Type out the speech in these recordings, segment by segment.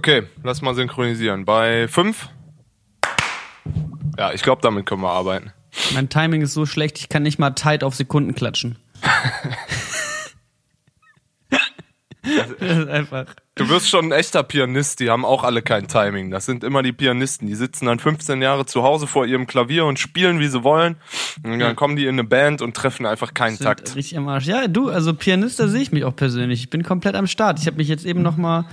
Okay, lass mal synchronisieren. Bei fünf? Ja, ich glaube, damit können wir arbeiten. Mein Timing ist so schlecht, ich kann nicht mal tight auf Sekunden klatschen. das ist einfach. Du wirst schon ein echter Pianist, die haben auch alle kein Timing. Das sind immer die Pianisten, die sitzen dann 15 Jahre zu Hause vor ihrem Klavier und spielen, wie sie wollen. Und dann kommen die in eine Band und treffen einfach keinen sind Takt. Richtig am Arsch. Ja, du, also Pianist, da sehe ich mich auch persönlich. Ich bin komplett am Start. Ich habe mich jetzt eben noch mal,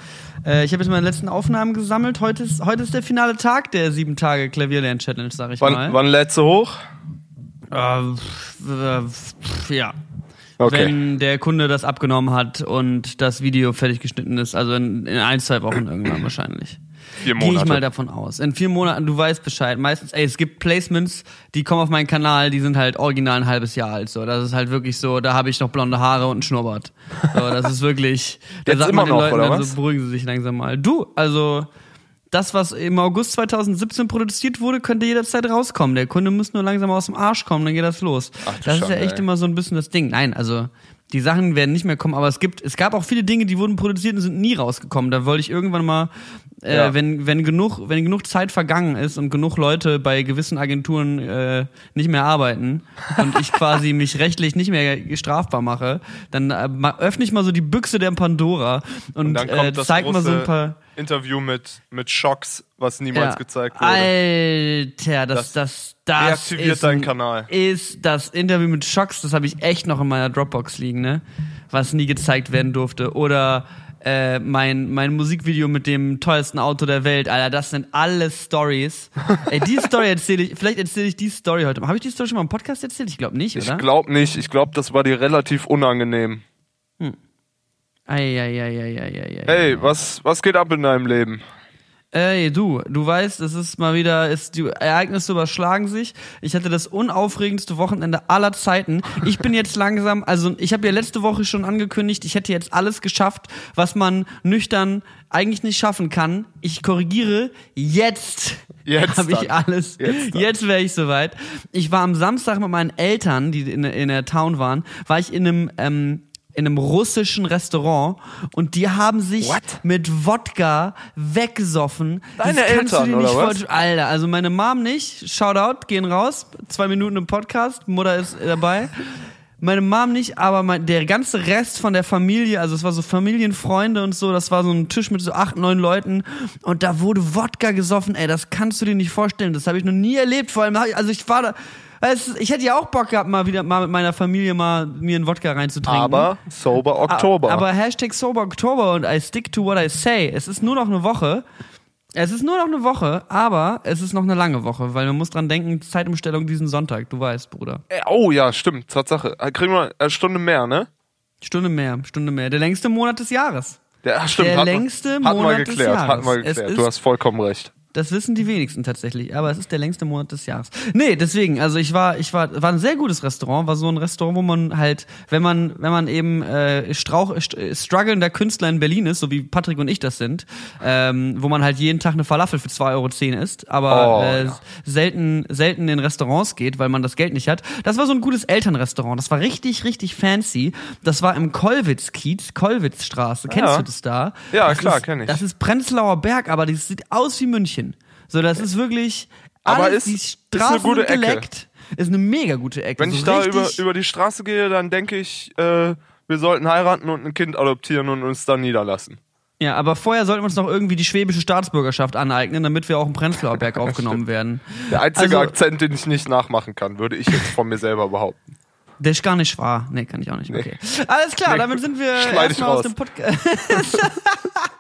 äh, ich habe jetzt meine letzten Aufnahmen gesammelt. Heute ist, heute ist der finale Tag der sieben Tage Klavierlern-Challenge, sag ich Wann, mal. wann lädst du hoch? Äh, äh, ja. Okay. Wenn der Kunde das abgenommen hat und das Video fertig geschnitten ist, also in, in ein, zwei Wochen irgendwann wahrscheinlich. Vier Gehe ich Monate. mal davon aus. In vier Monaten, du weißt Bescheid. Meistens, ey, es gibt Placements, die kommen auf meinen Kanal, die sind halt original ein halbes Jahr alt. So, das ist halt wirklich so. Da habe ich noch blonde Haare und einen Schnurrbart. So, das ist wirklich. Da sagt immer man den noch, Leuten dann was? so, beruhigen Sie sich langsam mal. Du, also das, was im August 2017 produziert wurde, könnte jederzeit rauskommen. Der Kunde muss nur langsam aus dem Arsch kommen, dann geht das los. Ach das ist ja echt ey. immer so ein bisschen das Ding. Nein, also die Sachen werden nicht mehr kommen, aber es gibt, es gab auch viele Dinge, die wurden produziert und sind nie rausgekommen. Da wollte ich irgendwann mal, äh, Ja. wenn, wenn genug, wenn genug Zeit vergangen ist und genug Leute bei gewissen Agenturen äh, nicht mehr arbeiten und ich quasi mich rechtlich nicht mehr strafbar mache, dann äh, öffne ich mal so die Büchse der Pandora und, Und äh, das zeig mal so ein paar. Interview mit, mit Shocks, was niemals Ja. gezeigt wurde. Alter, das, das, das, Reaktiviert ist deinen ein- Kanal. Ist das Interview mit Shocks, das habe ich echt noch in meiner Dropbox liegen, ne? Was nie gezeigt werden durfte. Oder äh, mein, mein Musikvideo mit dem teuersten Auto der Welt, Alter, das sind alles Stories. Ey, die Story erzähle ich, vielleicht erzähle ich die Story heute. Habe ich die Story schon mal im Podcast erzählt? Ich glaube nicht, Ich oder? glaube nicht. Ich glaube, das war dir relativ unangenehm. Eieieiei. Hey, was, was geht ab in deinem Leben? Ey, du, du weißt, es ist mal wieder, es, die Ereignisse überschlagen sich. Ich hatte das unaufregendste Wochenende aller Zeiten. Ich bin jetzt langsam, also ich habe ja letzte Woche schon angekündigt, ich hätte jetzt alles geschafft, was man nüchtern eigentlich nicht schaffen kann. Ich korrigiere, jetzt, Jetzt habe ich alles. Jetzt Jetzt, dann. wäre ich soweit. Ich war am Samstag mit meinen Eltern, die in, in der Town waren, war ich in einem ähm, in einem russischen Restaurant und die haben sich What? mit Wodka weggesoffen. Deine Das kannst du Eltern, dir nicht oder was? vorstellen. Alter, also meine Mom nicht. Shoutout, gehen raus. Zwei Minuten im Podcast. Mutter ist dabei. Meine Mom nicht, aber mein, der ganze Rest von der Familie, also es war so Familienfreunde und so, das war so ein Tisch mit so acht, neun Leuten und da wurde Wodka gesoffen, ey, das kannst du dir nicht vorstellen, das habe ich noch nie erlebt, vor allem, also ich war da, es, ich hätte ja auch Bock gehabt, mal wieder mal mit meiner Familie mal mir einen Wodka reinzutrinken. Aber Sober A- Oktober. Aber Hashtag Sober Oktober und I stick to what I say. Es ist nur noch eine Woche. Es ist nur noch eine Woche, aber es ist noch eine lange Woche, weil man muss dran denken, Zeitumstellung diesen Sonntag, du weißt, Bruder. Äh, oh ja, stimmt, Tatsache. Äh, Kriegen wir eine Stunde mehr, ne? Stunde mehr, Stunde mehr. Der längste Monat des Jahres. Der, ach, stimmt, Der hat, längste hat Monat mal des geklärt, Jahres. Hat mal geklärt. ist- Du hast vollkommen recht. Das wissen die wenigsten tatsächlich, aber es ist der längste Monat des Jahres. Nee, deswegen, also ich war, ich war, war ein sehr gutes Restaurant, war so ein Restaurant, wo man halt, wenn man, wenn man eben äh, Strauch, st äh, strugglender Künstler in Berlin ist, so wie Patrick und ich das sind, ähm, wo man halt jeden Tag eine Falafel für 2,10 Euro isst, aber Oh, äh, ja. selten, selten in Restaurants geht, weil man das Geld nicht hat. Das war so ein gutes Elternrestaurant, das war richtig, richtig fancy. Das war im Kollwitz-Kiez, Kollwitzstraße, kennst Ja. du das da? Ja, das klar, ist, kenn ich. Das ist Prenzlauer Berg, aber das sieht aus wie München. So, das ist wirklich Aber alles, ist- die ist Straßen eine gute sind Ecke. geleckt. Ist eine mega gute Ecke. Wenn so ich da über, über die Straße gehe, dann denke ich, äh, wir sollten heiraten und ein Kind adoptieren und uns dann niederlassen. Ja, aber vorher sollten wir uns noch irgendwie die schwäbische Staatsbürgerschaft aneignen, damit wir auch im Prenzlauer Berg aufgenommen werden. Der einzige Also- Akzent, den ich nicht nachmachen kann, würde ich jetzt von mir selber behaupten. Der ist gar nicht wahr. Nee, kann ich auch nicht. Okay. Alles klar, Nee. damit sind wir erstmal aus dem Podcast.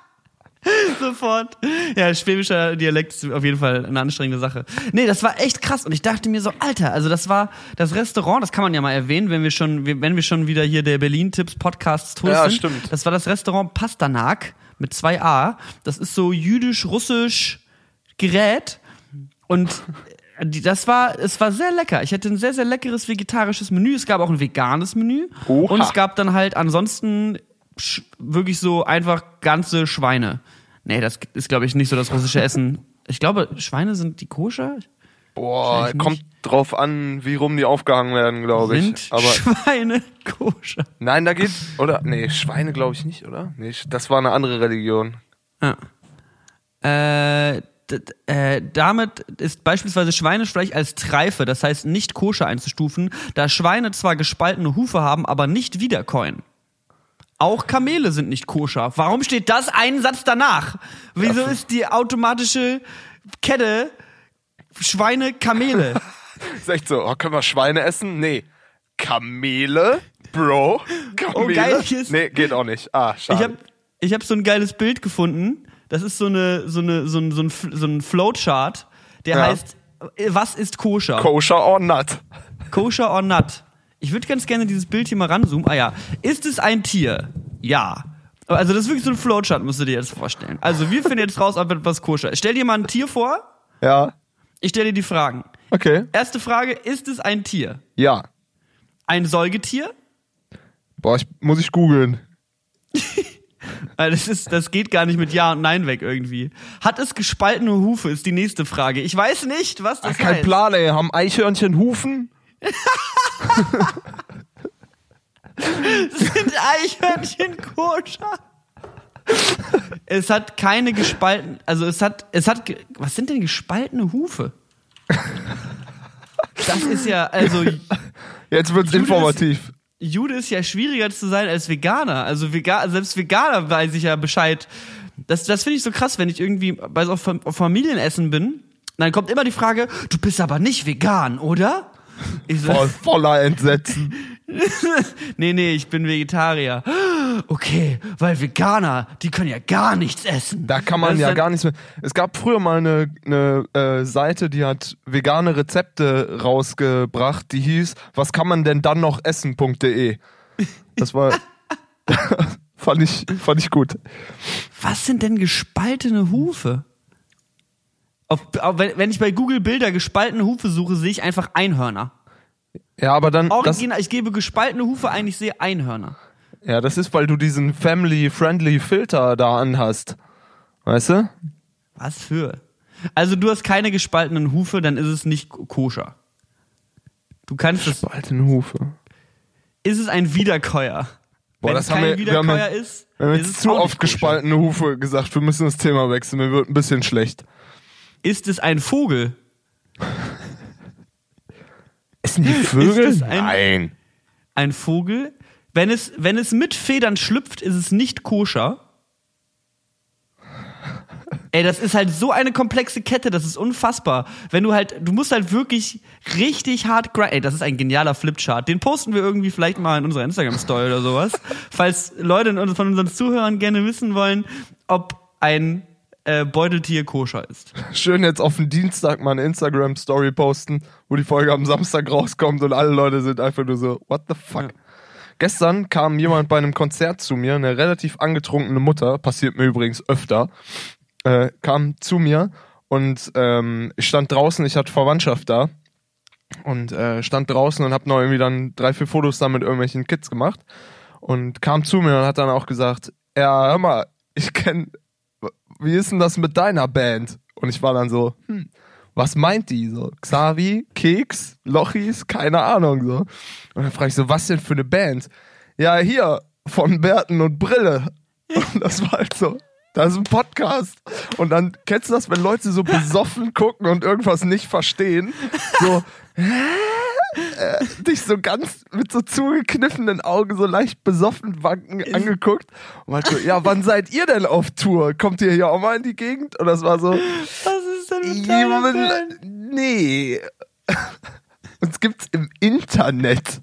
Sofort. Ja, schwäbischer Dialekt ist auf jeden Fall eine anstrengende Sache. Nee, das war echt krass und ich dachte mir so, Alter, also das war das Restaurant, das kann man ja mal erwähnen, wenn wir schon, wenn wir schon wieder hier der Berlin Tipps Podcasts Tour Ja, sind. stimmt. Das war das Restaurant Pastanak mit zwei A. Das ist so jüdisch-russisch Gerät und die, das war, es war sehr lecker. Ich hatte ein sehr, sehr leckeres vegetarisches Menü. Es gab auch ein veganes Menü. Oha. Und es gab dann halt ansonsten wirklich so einfach ganze Schweine. Nee, das ist, glaube ich, nicht so das russische Essen. Ich glaube, Schweine sind die koscher? Boah, kommt drauf an, wie rum die aufgehangen werden, glaube Sind ich. Aber Schweine koscher? nein, da geht oder nee, Schweine glaube ich nicht, oder? Nee, das war eine andere Religion. Ja. Äh, äh, damit ist beispielsweise Schweinefleisch als Treife, das heißt nicht koscher einzustufen, da Schweine zwar gespaltene Hufe haben, aber nicht wiederkäuen. Auch Kamele sind nicht koscher. Warum steht das einen Satz danach? Wieso ist die automatische Kette Schweine, Kamele? Ist echt so, oh, können wir Schweine essen? Nee. Kamele? Bro? Kamele? Oh, geil, nee, geht auch nicht. Ah, Ich schade. habe ich hab so ein geiles Bild gefunden. Das ist so, eine, so, eine, so, ein, so, ein, so ein Flowchart, der Ja. heißt, äh, was ist koscher? Koscher or not? Koscher or not? Ich würde ganz gerne dieses Bild hier mal ranzoomen. Ah ja. Ist es ein Tier? Ja. Also das ist wirklich so ein Flowchart, musst du dir jetzt vorstellen. Also wir finden jetzt raus, ob etwas koscher ist. Stell dir mal ein Tier vor. Ja. Ich stelle dir die Fragen. Okay. Erste Frage, ist es ein Tier? Ja. Ein Säugetier? Boah, ich, muss ich googeln. Das, ist, das geht gar nicht mit Ja und Nein weg irgendwie. Hat es gespaltene Hufe, ist die nächste Frage. Ich weiß nicht, was das Kein heißt. Plan, ey. Haben Eichhörnchen Hufen? Sind Eichhörnchen koscher? es hat keine gespalten, also es hat, es hat, was sind denn gespaltene Hufe? Das ist ja, also Jetzt wird's Jude informativ. Jude ist ja schwieriger zu sein als Veganer. Also Vega selbst Veganer weiß ich ja Bescheid. Das, das finde ich so krass, wenn ich irgendwie bei so auf Familienessen bin, dann kommt immer die Frage, du bist aber nicht vegan, oder? Voll, voller Entsetzen. nee, nee, ich bin Vegetarier. Okay, weil Veganer, die können ja gar nichts essen. Da kann man Das ja gar nichts mehr. Es gab früher mal eine, eine äh, Seite, die hat vegane Rezepte rausgebracht, die hieß, was kann man denn dann noch essen.de. Das war, fand ich, fand ich gut. Was sind denn gespaltene Hufe? Auf, auf, wenn, ich bei Google Bilder gespaltene Hufe suche, sehe ich einfach Einhörner. Ja, aber dann, Original, ich gebe gespaltene Hufe ein, ich sehe Einhörner. ja, das ist, weil du diesen family-friendly Filter da anhast. Weißt du? Was für? Also du hast keine gespaltenen Hufe, dann ist es nicht koscher. Du kannst es. Spaltene Hufe. Ist es ein Wiederkäuer? Boah, Wenn das es haben kein wir, wir haben, Wiederkäuer ist, wir haben ist jetzt es zu oft gespaltene Hufe gesagt, wir müssen das Thema wechseln, mir wird ein bisschen schlecht. Ist es ein Vogel? Essen die Vögel? es ein- Nein. Ein Vogel? Wenn es, wenn es mit Federn schlüpft, ist es nicht koscher. Ey, das ist halt so eine komplexe Kette, das ist unfassbar. Wenn du halt, du musst halt wirklich richtig hart grind. Ey, das ist ein genialer Flipchart. Den posten wir irgendwie vielleicht mal in unserer Instagram-Story oder sowas. Falls Leute von unseren Zuhörern gerne wissen wollen, ob ein äh, Beuteltier koscher ist. Schön jetzt auf den Dienstag mal eine Instagram-Story posten, wo die Folge am Samstag rauskommt und alle Leute sind einfach nur so, what the fuck? Ja. Gestern kam jemand bei einem Konzert zu mir, eine relativ angetrunkene Mutter, passiert mir übrigens öfter, äh, kam zu mir und ähm, ich stand draußen, ich hatte Verwandtschaft da und äh, stand draußen und habe noch irgendwie dann drei, vier Fotos da mit irgendwelchen Kids gemacht und kam zu mir und hat dann auch gesagt, ja, hör mal, ich kenn, wie ist denn das mit deiner Band? Und ich war dann so, hm, was meint die so? Xavi, Keks, Lochis, keine Ahnung so. Und dann frage ich so, was denn für eine Band? Ja, hier, von Berten und Brille. Und das war halt so, das ist ein Podcast. Und dann kennst du das, wenn Leute so besoffen gucken und irgendwas nicht verstehen? So, äh, dich so ganz mit so zugekniffenen Augen so leicht besoffen wanken angeguckt und meinte so, ja, wann seid ihr denn auf Tour? Kommt ihr hier auch mal in die Gegend? Und das war so, Was ist denn mit Band? nee. Uns gibt's im Internet.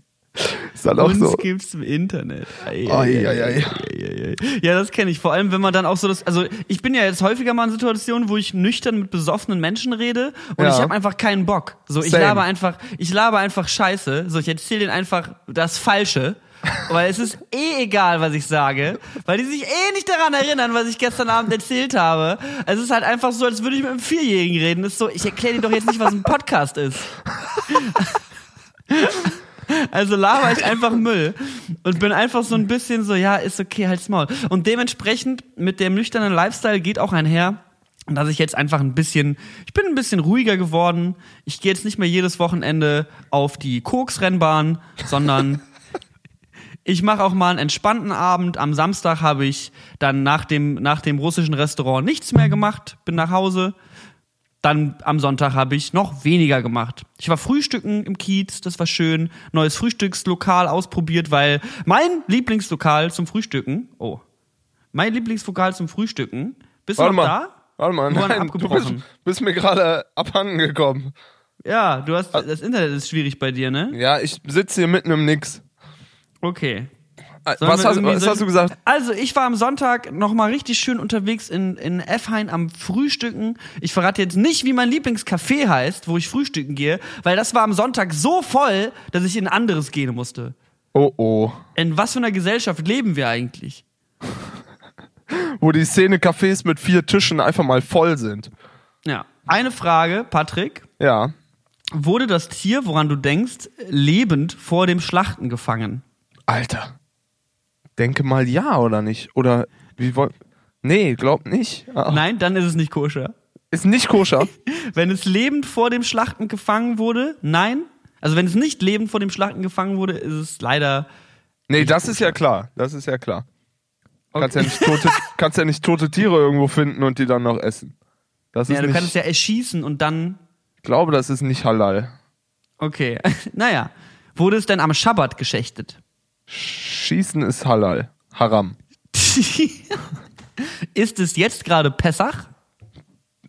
Ist dann auch Uns so. gibt's im Internet. Ei, Ei, ei, ei. Ja, das kenne ich. Vor allem, wenn man dann auch so das, also ich bin ja jetzt häufiger mal in Situationen, wo ich nüchtern mit besoffenen Menschen rede und Ja. ich habe einfach keinen Bock. So, ich Same. laber einfach, ich laber einfach Scheiße. So, ich erzähle denen einfach das Falsche. Weil es ist eh egal, was ich sage, weil die sich eh nicht daran erinnern, was ich gestern Abend erzählt habe. Es ist halt einfach so, als würde ich mit einem Vierjährigen reden. Das ist so, ich erkläre dir doch jetzt nicht, was ein Podcast ist. Also laber ich einfach Müll und bin einfach so ein bisschen so, ja, ist okay, halt's Maul. Und dementsprechend mit dem nüchternen Lifestyle geht auch einher, dass ich jetzt einfach ein bisschen, ich bin ein bisschen ruhiger geworden. Ich gehe jetzt nicht mehr jedes Wochenende auf die Koks-Rennbahn, sondern Ich mache auch mal einen entspannten Abend. Am Samstag habe ich dann nach dem, nach dem russischen Restaurant nichts mehr gemacht, bin nach Hause. Dann am Sonntag habe ich noch weniger gemacht. Ich war frühstücken im Kiez, das war schön. Neues Frühstückslokal ausprobiert, weil mein Lieblingslokal zum Frühstücken, oh, mein Lieblingslokal zum Frühstücken, bist Warte du noch mal. da? Warte mal, nein, du bist, bist mir gerade abhanden gekommen. Ja, du hast, das Internet ist schwierig bei dir, ne? Ja, ich sitze hier mitten im Nix. Okay. Was, hast, was hast du gesagt? Also, ich war am Sonntag nochmal richtig schön unterwegs in, in Effhain am Frühstücken. Ich verrate jetzt nicht, wie mein Lieblingscafé heißt, wo ich frühstücken gehe, weil das war am Sonntag so voll, dass ich in ein anderes gehen musste. Oh oh. In was für einer Gesellschaft leben wir eigentlich? Wo die Szene-Cafés mit vier Tischen einfach mal voll sind. Ja. Eine Frage, Patrick. Ja. Wurde das Tier, woran du denkst, lebend vor dem Schlachten gefangen? Alter. Denke mal ja oder nicht? Oder wie wollt. Nee, glaub nicht. Ah, Nein, dann ist es nicht koscher. Ist nicht koscher. Wenn es lebend vor dem Schlachten gefangen wurde, nein. Also wenn es nicht lebend vor dem Schlachten gefangen wurde, ist es leider. Nee, das ist ja klar. Das ist ja klar. Kannst, ja Okay. nicht tote, kannst ja nicht tote Tiere irgendwo finden und die dann noch essen. Das ist Ja, du nicht, kannst es ja erschießen und dann. ich glaube, das ist nicht halal. Okay. naja. Wurde es denn am Schabbat geschächtet? Schießen ist halal. Haram. ist es jetzt gerade Pessach?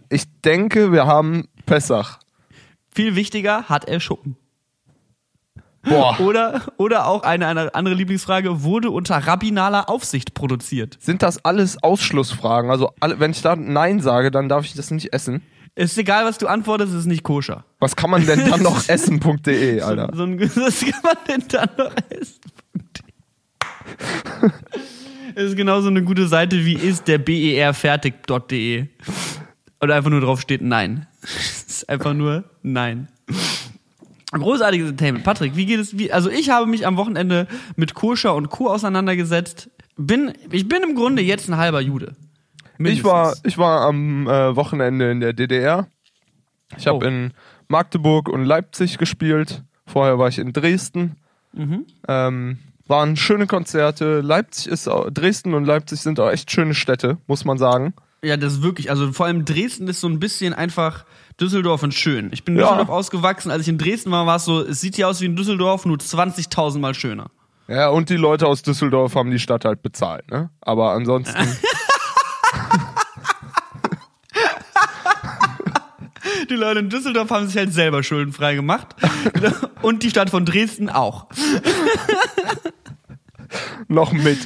Ich denke, wir haben Pessach. Viel wichtiger, hat er Schuppen. Boah. Oder, oder auch eine, eine andere Lieblingsfrage, wurde unter rabbinaler Aufsicht produziert? Sind das alles Ausschlussfragen? Also, alle, wenn ich da Nein sage, dann darf ich das nicht essen. Ist egal, was du antwortest, es ist nicht koscher. Was kann man denn dann noch essen.de, Alter? So ein, was kann man denn dann noch essen? Es ist genauso eine gute Seite wie ist der BER fertig.de. Oder einfach nur drauf steht Nein. Es ist einfach nur Nein. Großartiges Entertainment. Patrick, wie geht es? Wie, also ich habe mich am Wochenende mit Koscher und Kuh auseinandergesetzt. Bin, ich bin im Grunde jetzt ein halber Jude. Ich war, ich war am äh, Wochenende in der DDR. Ich habe Oh. in Magdeburg und Leipzig gespielt. Vorher war ich in Dresden. Mhm. Ähm, waren schöne Konzerte. Leipzig ist auch, Dresden und Leipzig sind auch echt schöne Städte, muss man sagen. Ja, das ist wirklich, also vor allem Dresden ist so ein bisschen einfach Düsseldorf und schön. Ich bin in Ja. Düsseldorf ausgewachsen, als ich in Dresden war, war es so, es sieht hier aus wie in Düsseldorf, nur 20.000 Mal schöner. Ja, und die Leute aus Düsseldorf haben die Stadt halt bezahlt, ne? Aber ansonsten, Die Leute in Düsseldorf haben sich halt selber schuldenfrei gemacht. und die Stadt von Dresden auch. noch mit.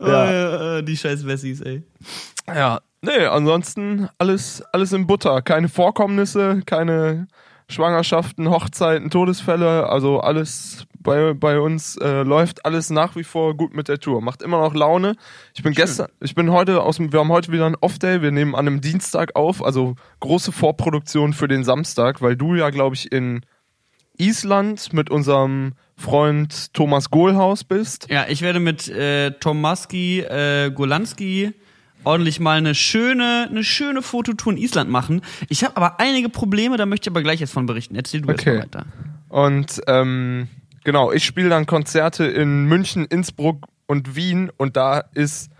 Ja. Äh, äh, die scheiß Wessis, ey. Ja, nee, ansonsten alles, alles in Butter. Keine Vorkommnisse, keine Schwangerschaften, Hochzeiten, Todesfälle. Also alles bei, bei uns äh, läuft alles nach wie vor gut mit der Tour. Macht immer noch Laune. Ich bin gestern, ich bin heute aus dem, wir haben heute wieder einen Off-Day. Wir nehmen an einem Dienstag auf, also große Vorproduktion für den Samstag, weil du ja, glaube ich, in Island mit unserem Freund Thomas Gohlhaus bist. Ja, ich werde mit äh, Tomaski, äh, Golanski ordentlich mal eine schöne, eine schöne Fototour in Island machen. Ich habe aber einige Probleme, da möchte ich aber gleich jetzt von berichten. Erzähl du Okay. erst mal weiter. Und ähm, genau, ich spiele dann Konzerte in München, Innsbruck und Wien und da ist,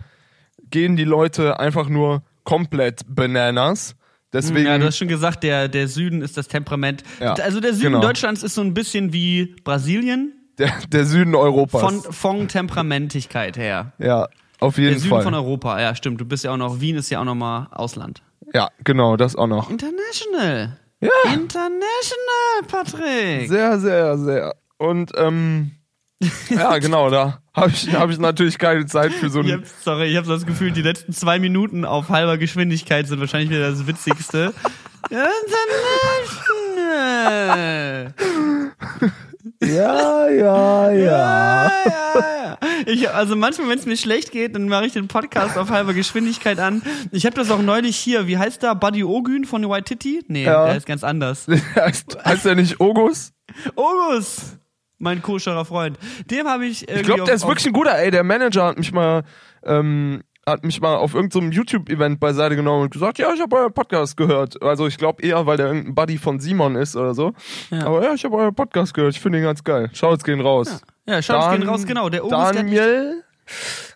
gehen die Leute einfach nur komplett bananas. Deswegen, Ja, du hast schon gesagt, der, der Süden ist das Temperament. Ja, also der Süden genau. Deutschlands ist so ein bisschen wie Brasilien der, der Süden Europas. von, von Temperamentigkeit her. ja, auf jeden Der Süden Fall. von Europa, ja, stimmt. Du bist ja auch noch, Wien ist ja auch noch mal Ausland. ja, genau, das auch noch. International. Ja, International, Patrick. sehr, sehr, sehr. Und ähm, ja, genau, da habe ich, hab ich natürlich keine Zeit für so ein sorry, ich habe das Gefühl, die letzten zwei Minuten auf halber Geschwindigkeit sind wahrscheinlich wieder das Witzigste. Ja, ja, ja. Ja, ja, ja. Ich, also manchmal, wenn es mir schlecht geht, dann mache ich den Podcast auf halber Geschwindigkeit an. Ich habe das auch neulich hier, wie heißt der? Buddy Ogün von White Titty? Nee, der ist ganz anders. heißt, heißt der nicht Ogus? Ogus! Mein koscherer Freund. Dem habe ich irgendwie Ich glaube, der ist wirklich ein guter, ey. Der Manager hat mich mal, ähm, hat mich mal auf irgendeinem YouTube-Event beiseite genommen und gesagt, ja, ich habe euer Podcast gehört. Also ich glaube eher, weil der irgendein Buddy von Simon ist oder so. Ja. Aber ja, ich habe euer Podcast gehört. Ich finde ihn ganz geil. Schaut's gehen raus. Ja, Shoutouts Dan- gehen raus, genau. Der der hat Daniel,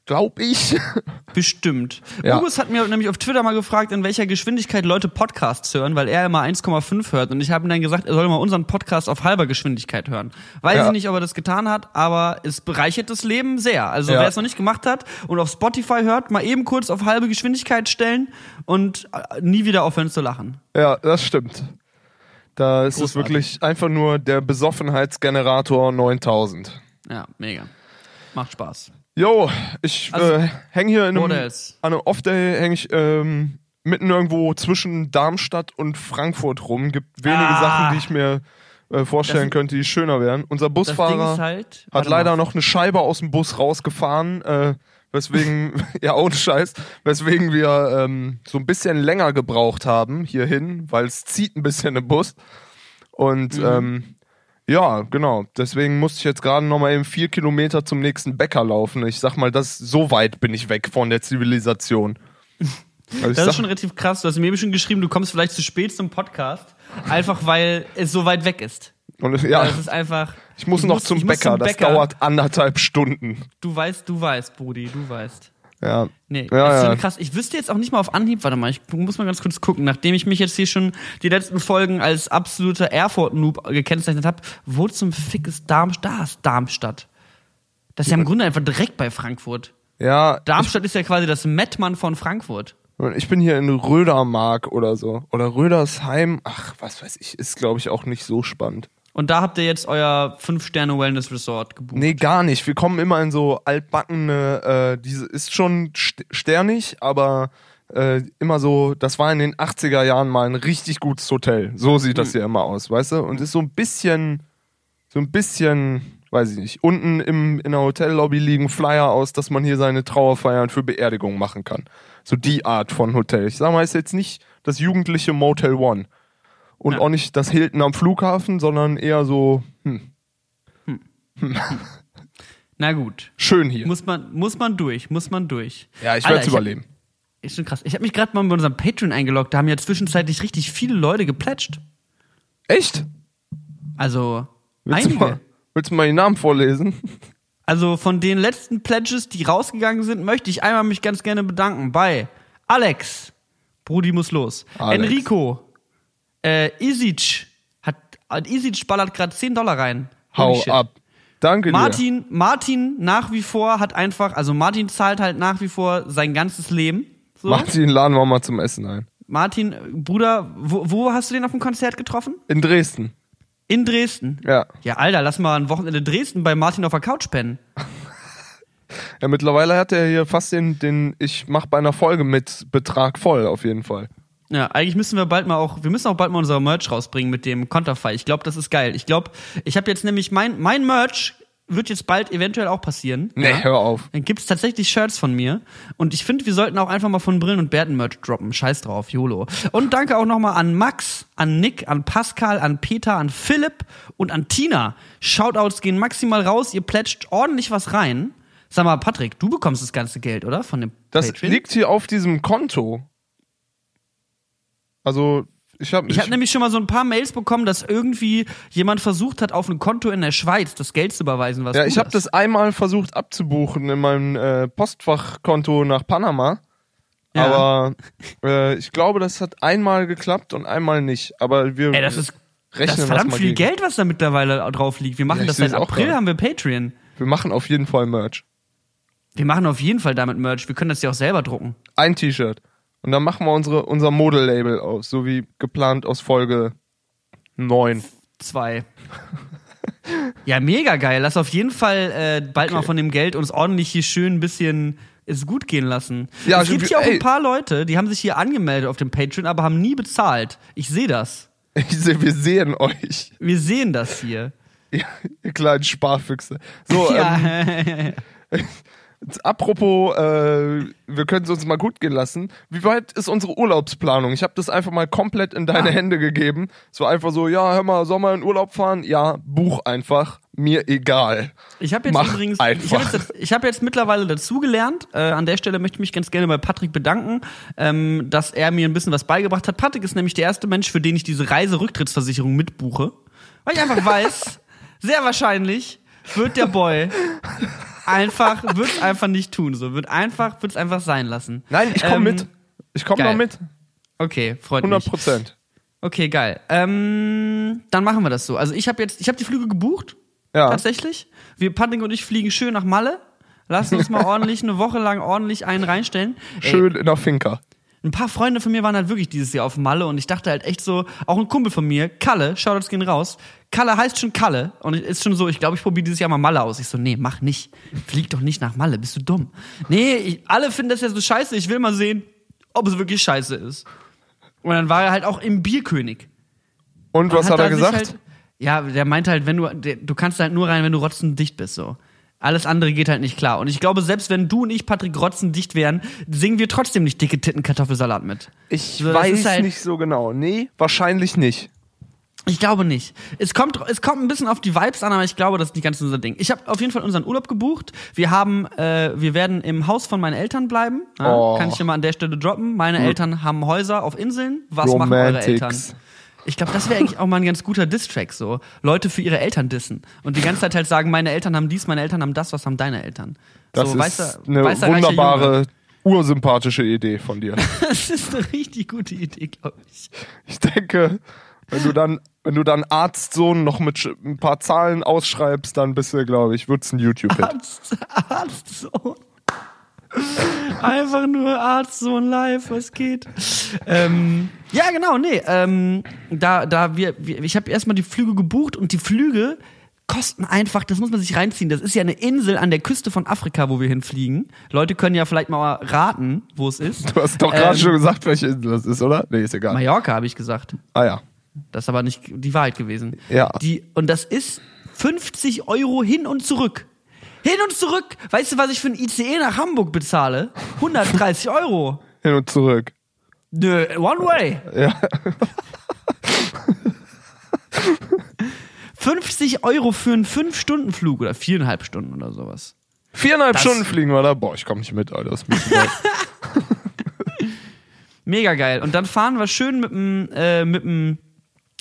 glaub ich. Bestimmt. Ja. August hat mir nämlich auf Twitter mal gefragt, in welcher Geschwindigkeit Leute Podcasts hören, weil er immer 1,5 hört. Und ich habe ihm dann gesagt, er soll mal unseren Podcast auf halber Geschwindigkeit hören. Weiß Ja. ich nicht, ob er das getan hat, aber es bereichert das Leben sehr. Also Ja. wer es noch nicht gemacht hat und auf Spotify hört, mal eben kurz auf halbe Geschwindigkeit stellen und äh, nie wieder aufhören zu lachen. Ja, das stimmt. Da ist es wirklich einfach nur der Besoffenheitsgenerator 9000. Ja, mega. Macht Spaß. Jo, ich Also, äh, häng hier in einem, an einem Off-Day häng ich ähm, mitten irgendwo zwischen Darmstadt und Frankfurt rum. Gibt wenige Ah. Sachen, die ich mir äh, vorstellen Das- könnte, die schöner wären. Unser Busfahrer halt. hat leider mal. noch eine Scheibe aus dem Bus rausgefahren, äh, weswegen, ja ohne Scheiß, weswegen wir ähm, so ein bisschen länger gebraucht haben hierhin, weil es zieht ein bisschen im Bus. Und Mhm. ähm, ja, genau. Deswegen musste ich jetzt gerade noch mal eben vier Kilometer zum nächsten Bäcker laufen. Ich sag mal, das so weit bin ich weg von der Zivilisation. Also Das ist schon relativ krass. Du hast mir eben schon geschrieben, du kommst vielleicht zu spät zum Podcast, einfach weil es so weit weg ist. und, ja, Das ist einfach. ich muss noch zum ich muss Bäcker. zum Das Bäcker. dauert anderthalb Stunden. Du weißt, du weißt, Brudi, du weißt. Ja. Nee, Ja, das ist ja. krass. Ich wüsste jetzt auch nicht mal auf Anhieb, warte mal, ich muss mal ganz kurz gucken, nachdem ich mich jetzt hier schon die letzten Folgen als absoluter Erfurt-Noob gekennzeichnet habe, wo zum Fick ist Darmstadt? Da ist Darmstadt. Das ist ja im Grunde einfach direkt bei Frankfurt. Ja, Darmstadt ist ja quasi das Mettmann von Frankfurt. Ich bin hier in Rödermark oder so. Oder Rödersheim. Ach, was weiß ich, ist glaube ich auch nicht so spannend. Und da habt ihr jetzt euer 5-Sterne-Wellness-Resort gebucht. Nee, gar nicht. Wir kommen immer in so altbackene, äh, diese ist schon st sternig, aber äh, immer so, das war in den 80er Jahren mal ein richtig gutes Hotel. So sieht das hier immer aus, weißt du? Und ist so ein bisschen, so ein bisschen, weiß ich nicht, unten im, in der Hotellobby liegen Flyer aus, dass man hier seine Trauerfeiern für Beerdigung machen kann. So die Art von Hotel. Ich sag mal, ist jetzt nicht das jugendliche Motel One. Und Ja. auch nicht das Hilton am Flughafen, sondern eher so, hm, Na gut. schön hier. Muss man, muss man durch, muss man durch. Ja, ich werde es hab- überleben. Ist schon krass. Ich habe mich gerade mal bei unserem Patreon eingeloggt. Da haben ja zwischenzeitlich richtig viele Leute geplätscht. Echt? Also Willst du, einige. mal, willst du mal die Namen vorlesen? Also von den letzten Pledges, die rausgegangen sind, möchte ich einmal mich ganz gerne bedanken bei Alex. Brudi muss los. Alex. Enrico. Äh, Isic. Hat, hat Isic ballert gerade 10 Dollar rein. Holy Hau shit. ab. Danke Martin, Martin nach wie vor hat einfach, also Martin zahlt halt nach wie vor sein ganzes Leben. So. dir. Martin, laden wir mal zum Essen ein. Martin, äh, Bruder, wo, wo hast du den auf dem Konzert getroffen? In Dresden. In Dresden. Ja. Ja, Alter, lass mal ein Wochenende Dresden bei Martin auf der Couch pennen. Ja, mittlerweile hat er hier fast den, den ich mach bei einer Folge mit Betrag voll, auf jeden Fall. Ja, eigentlich müssen wir bald mal auch, wir müssen auch bald mal unser Merch rausbringen mit dem Konterfei. Ich glaube, das ist geil. Ich glaube, ich habe jetzt nämlich mein, mein Merch wird jetzt bald eventuell auch passieren. Nee, ja. hör auf. Dann gibt's tatsächlich Shirts von mir. Und ich finde, wir sollten auch einfach mal von Brillen und Bärten Merch droppen. Scheiß drauf, YOLO. Und danke auch nochmal an Max, an Nick, an Pascal, an Peter, an Philipp und an Tina. Shoutouts gehen maximal raus. Ihr plätscht ordentlich was rein. Sag mal, Patrick, du bekommst das ganze Geld, oder? Von dem Das Patreon? liegt hier auf diesem Konto. Also, ich habe Ich habe nämlich schon mal so ein paar Mails bekommen, dass irgendwie jemand versucht hat, auf ein Konto in der Schweiz das Geld zu überweisen, was Ja, ich habe das einmal versucht abzubuchen in meinem äh, Postfachkonto nach Panama. Ja. Aber äh, ich glaube, das hat einmal geklappt und einmal nicht. Aber wir Ey, das ist, rechnen das ist das verdammt viel gegen. Geld, was da mittlerweile drauf liegt. Wir machen Ja, das seit April, gerade. haben wir Patreon. Wir machen auf jeden Fall Merch. Wir machen auf jeden Fall damit Merch. Wir können das ja auch selber drucken. Ein T-Shirt. Und dann machen wir unsere, unser Model-Label aus, so wie geplant aus Folge 9. Zwei. ja, mega geil. Lass auf jeden Fall äh, bald mal von dem Geld uns ordentlich hier schön ein bisschen es gut gehen lassen. Ja, es gibt hier auch ein paar Leute, die haben sich hier angemeldet auf dem Patreon, aber haben nie bezahlt. Ich sehe das. Ich seh, wir sehen euch, Wir sehen das hier. ihr, ihr kleinen Sparfüchse. So, ja. ähm, apropos, äh, wir können es uns mal gut gehen lassen. Wie weit ist unsere Urlaubsplanung? Ich habe das einfach mal komplett in Ah. deine Hände gegeben. So einfach so, ja, hör mal, soll mal in Urlaub fahren? Ja, buch einfach. Mir egal. Ich habe jetzt Mach übrigens, ich einfach. habe jetzt, ich hab jetzt mittlerweile dazugelernt. Äh, an der Stelle möchte ich mich ganz gerne bei Patrick bedanken, ähm, dass er mir ein bisschen was beigebracht hat. Patrick ist nämlich der erste Mensch, für den ich diese Reiserücktrittsversicherung mitbuche, weil ich einfach weiß, sehr wahrscheinlich wird der Boy einfach, wird's einfach nicht tun, so. Wird einfach, wird's einfach sein lassen. Nein, ich komme Ähm, mit. Ich komme noch mit. Okay, freut 100 mich. Prozent. Okay, geil. Ähm, dann machen wir das so. Also ich habe jetzt, ich habe die Flüge gebucht, Ja. tatsächlich. Wir, Patrick und ich, fliegen schön nach Malle. Lassen uns mal ordentlich, eine Woche lang ordentlich einen reinstellen. Ey, Schön in der Finca. Ein paar Freunde von mir waren halt wirklich dieses Jahr auf Malle und ich dachte halt echt so, auch ein Kumpel von mir, Kalle, Shoutouts gehen raus. Kalle heißt schon Kalle und ist schon so, ich glaube, ich probiere dieses Jahr mal Malle aus. Ich so, nee, mach nicht. Flieg doch nicht nach Malle, bist du dumm. Nee, ich, alle finden das ja so scheiße, ich will mal sehen, ob es wirklich scheiße ist. Und dann war er halt auch im Bierkönig. Und was Und hat er da sich gesagt? Halt, ja, der meinte halt, wenn du, der, du kannst halt nur rein, wenn du rotzendicht bist, so. Alles andere geht halt nicht klar. Und ich glaube, selbst wenn du und ich, Patrick, rotzendicht wären, singen wir trotzdem nicht dicke Titten Kartoffelsalat mit. ich So, weiß halt- nicht so genau. Nee, wahrscheinlich nicht. Ich glaube nicht. Es kommt, es kommt ein bisschen auf die Vibes an, aber ich glaube, das ist nicht ganz unser Ding. Ich habe auf jeden Fall unseren Urlaub gebucht. Wir haben, äh, wir werden im Haus von meinen Eltern bleiben. Ja, Oh. Kann ich immer an der Stelle droppen. Meine Eltern haben Häuser auf Inseln. Was machen eure Eltern? Ich glaube, das wäre eigentlich auch mal ein ganz guter Diss-Track, so. Leute für ihre Eltern dissen. Und die ganze Zeit halt sagen, meine Eltern haben dies, meine Eltern haben das, was haben deine Eltern? Das so, ist weißer- eine weißer, wunderbare, ursympathische Idee von dir. Das ist eine richtig gute Idee, glaube ich. Ich denke, wenn du dann, wenn du dann Arztsohn noch mit ein paar Zahlen ausschreibst, dann bist du, glaube ich, wird's ein YouTube-Hit. Arzt, Arztsohn. Einfach nur Arztsohn live, was geht? Ähm, ja, genau, nee. Ähm, da, da wir, wir ich habe erstmal die Flüge gebucht und die Flüge kosten einfach, das muss man sich reinziehen. Das ist ja eine Insel an der Küste von Afrika, wo wir hinfliegen. Leute können ja vielleicht mal raten, wo es ist. Du hast doch gerade Ähm, schon gesagt, welche Insel das ist, oder? Nee, ist egal. Mallorca, habe ich gesagt. Ah ja. Das ist aber nicht die Wahrheit gewesen. Ja. Die, und das ist 50 Euro hin und zurück. Hin und zurück. Weißt du, was ich für ein ICE nach Hamburg bezahle? 130 Euro. Hin und zurück. Nö, one way. Ja. 50 Euro für einen 5-Stunden-Flug oder viereinhalb Stunden oder sowas. Viereinhalb Das- Stunden fliegen wir da. Boah, ich komme nicht mit, Alter. Das ist. Mega geil. Und dann fahren wir schön mit dem, äh, mit dem,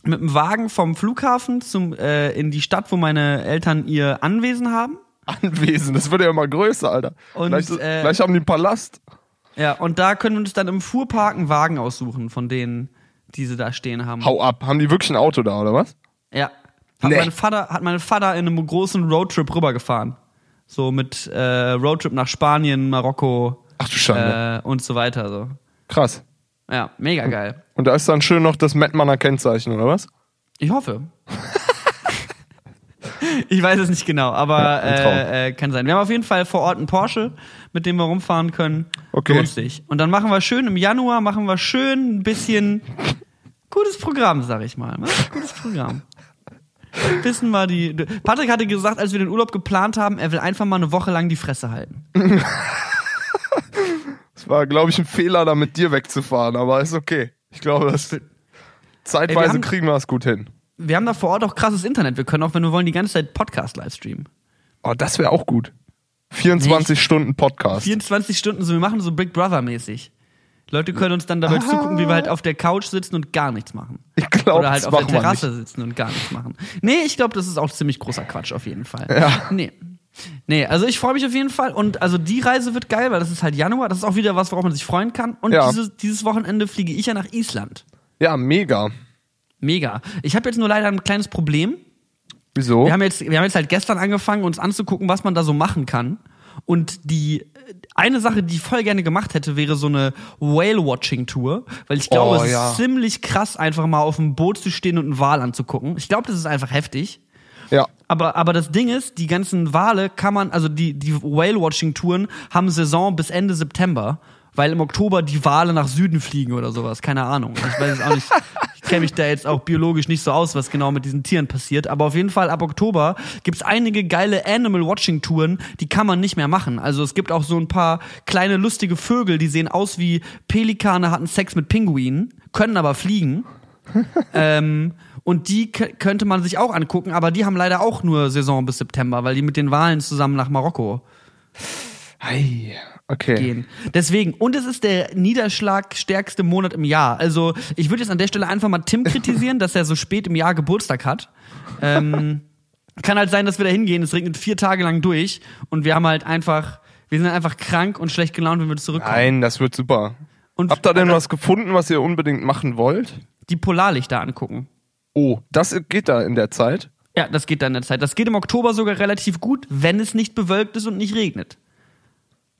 mit dem Wagen vom Flughafen zum, äh, in die Stadt, wo meine Eltern ihr Anwesen haben. Anwesen, das wird ja immer größer, Alter. Und, gleich, äh, gleich haben die einen Palast. Ja, und da können wir uns dann im Fuhrpark einen Wagen aussuchen, von denen, die sie da stehen haben. Hau ab. Haben die wirklich ein Auto da, oder was? Ja. Hat, Nee. mein Vater, hat mein Vater in einem großen Roadtrip rübergefahren. So mit äh, Roadtrip nach Spanien, Marokko Ach du Schande. äh, und so weiter. So. Krass. Ja, mega geil. Und da ist dann schön noch das Mettmanner Kennzeichen, oder was? Ich hoffe. ich weiß es nicht genau, aber Traum. äh, äh, kann sein. Wir haben auf jeden Fall vor Ort einen Porsche, mit dem wir rumfahren können. Okay. Sich. Und dann machen wir schön im Januar, machen wir schön ein bisschen gutes Programm, sag ich mal. ne? Gutes Programm. Wissen wir die. Patrick hatte gesagt, als wir den Urlaub geplant haben, er will einfach mal eine Woche lang die Fresse halten. Es war, glaube ich, ein Fehler, da mit dir wegzufahren, aber ist okay. Ich glaube, das Ey, zeitweise wir haben- kriegen wir es gut hin. Wir haben da vor Ort auch krasses Internet. Wir können auch, wenn wir wollen, die ganze Zeit Podcast livestreamen. Oh, das wäre auch gut. 24 Stunden Podcast. 24 Stunden so, wir machen so Big Brother mäßig. Leute können uns dann dabei Ah. zugucken, wie wir halt auf der Couch sitzen und gar nichts machen. Ich glaube, Oder halt auf der Terrasse nicht. sitzen und gar nichts machen. Nee, ich glaube, das ist auch ziemlich großer Quatsch auf jeden Fall. Ja. Nee. Nee, also ich freue mich auf jeden Fall und also die Reise wird geil, weil das ist halt Januar, das ist auch wieder was, worauf man sich freuen kann. Und Ja. dieses, dieses Wochenende fliege ich ja nach Island. Ja, mega. Mega. Ich habe jetzt nur leider ein kleines Problem. Wieso? Wir haben jetzt, wir haben jetzt halt gestern angefangen, uns anzugucken, was man da so machen kann. Und die eine Sache, die ich voll gerne gemacht hätte, wäre so eine Whale-Watching-Tour, weil ich glaube, Oh, es ja. ist ziemlich krass, einfach mal auf dem Boot zu stehen und einen Wal anzugucken. Ich glaube, das ist einfach heftig. ja. Aber, aber das Ding ist, die ganzen Wale kann man, also die, die Whale-Watching-Touren haben Saison bis Ende September, weil im Oktober die Wale nach Süden fliegen oder sowas. Keine Ahnung. Ich weiß es auch nicht. Ich kenne mich da jetzt auch biologisch nicht so aus, was genau mit diesen Tieren passiert. Aber auf jeden Fall ab Oktober gibt's einige geile Animal-Watching-Touren, die kann man nicht mehr machen. Also es gibt auch so ein paar kleine lustige Vögel, die sehen aus wie Pelikane hatten Sex mit Pinguinen, können aber fliegen. ähm, und die könnte man sich auch angucken, aber die haben leider auch nur Saison bis September, weil die mit den Wahlen zusammen nach Marokko Ei. Okay. gehen. Deswegen, und es ist der niederschlagstärkste Monat im Jahr. Also ich würde jetzt an der Stelle einfach mal Tim kritisieren, dass er so spät im Jahr Geburtstag hat. Ähm, Kann halt sein, dass wir da hingehen, es regnet vier Tage lang durch und wir haben halt einfach, wir sind einfach krank und schlecht gelaunt, wenn wir zurückkommen. Nein, das wird super. Und Habt ihr denn was gefunden, was ihr unbedingt machen wollt? die Polarlichter angucken. Oh, das geht da in der Zeit. Ja, das geht dann in der Zeit. Das geht im Oktober sogar relativ gut, wenn es nicht bewölkt ist und nicht regnet.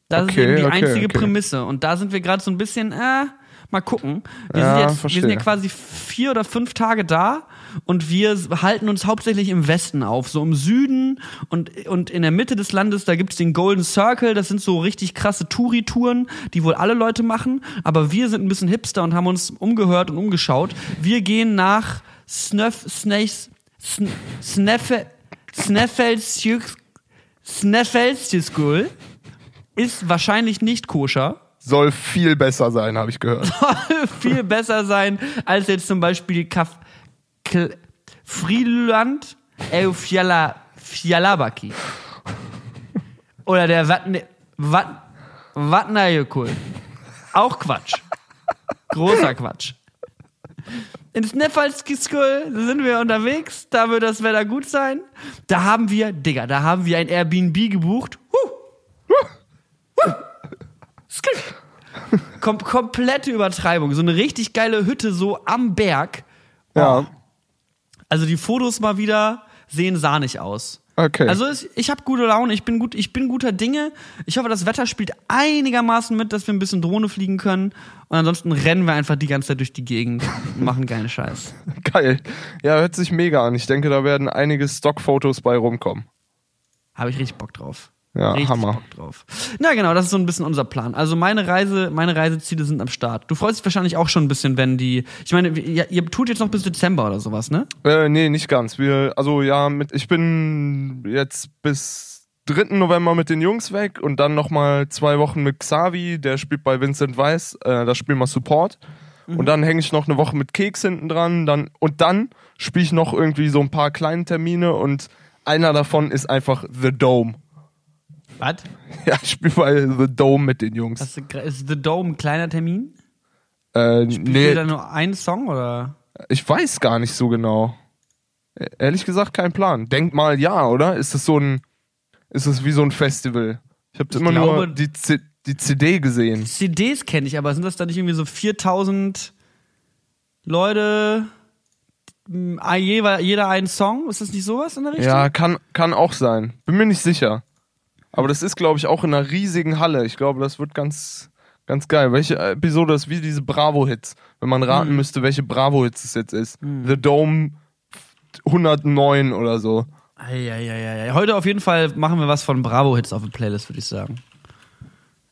Das ist Okay, eben die okay, einzige okay. Prämisse. Und da sind wir gerade so ein bisschen, äh, mal gucken. Wir, Ja, sind jetzt, wir sind ja quasi vier oder fünf Tage da und wir halten uns hauptsächlich im Westen auf. So im Süden und, und in der Mitte des Landes, da gibt's den Golden Circle. Das sind so richtig krasse Touri-Touren, die wohl alle Leute machen. Aber wir sind ein bisschen hipster und haben uns umgehört und umgeschaut. Wir gehen nach Snuff, Snakes, Sn Sneffe, Sneffelsjux, Sneffelsjuskull. Ist wahrscheinlich nicht koscher. Soll viel besser sein, habe ich gehört. viel besser sein als jetzt zum Beispiel Kaf Kl Frieland Eufjala Fjalabaki. Oder der Watne Wat Watnajökull. Auch Quatsch. Großer Quatsch. In Sneffalskiskull sind wir unterwegs, da wird das Wetter gut sein. Da haben wir, Digga, da haben wir ein Airbnb gebucht. Kom komplette Übertreibung. So eine richtig geile Hütte so am Berg. Ja. Also die Fotos mal wieder sehen sahnig aus. Okay. Also es, ich habe gute Laune, ich bin gut, ich bin guter Dinge. Ich hoffe, das Wetter spielt einigermaßen mit, dass wir ein bisschen Drohne fliegen können. Und ansonsten rennen wir einfach die ganze Zeit durch die Gegend und machen geilen Scheiß. Geil. Ja, hört sich mega an. Ich denke, da werden einige Stockfotos bei rumkommen. Habe ich richtig Bock drauf. Ja, richtig Hammer. Bock drauf. Na genau, das ist so ein bisschen unser Plan. Also meine Reise, meine Reiseziele sind am Start. Du freust dich wahrscheinlich auch schon ein bisschen, wenn die. Ich meine, ihr, ihr tut jetzt noch bis Dezember oder sowas, ne? Äh, nee, nicht ganz. Wir, also ja, mit, ich bin jetzt bis 3. November mit den Jungs weg und dann nochmal zwei Wochen mit Xavi, der spielt bei Vincent Weiss, äh, da spielen wir Support. Und dann hänge ich noch eine Woche mit Keks hinten dran, dann, und dann spiele ich noch irgendwie so ein paar kleine Termine und einer davon ist einfach The Dome. Was? Ja, ich spiele bei The Dome mit den Jungs. Gra- ist The Dome ein kleiner Termin? äh, Spielt nee, ihr da nur einen Song oder? Ich weiß gar nicht so genau. E- Ehrlich gesagt, kein Plan. Denk mal ja, oder? Ist es so ein, ist es wie so ein Festival? Ich habe immer nur glaube- die, C die CD gesehen. CDs kenne ich, aber sind das da nicht irgendwie so 4000 Leute, ah, jeder, jeder einen Song? Ist das nicht sowas in der Richtung? Ja, kann, kann auch sein. Bin mir nicht sicher. Aber das ist, glaube ich, auch in einer riesigen Halle. Ich glaube, das wird ganz, ganz geil. Welche Episode ist wie diese Bravo-Hits? Wenn man raten Hm. müsste, welche Bravo-Hits es jetzt ist. The Dome 109 oder so. Eieieiei. Heute auf jeden Fall machen wir was von Bravo-Hits auf der Playlist, würde ich sagen.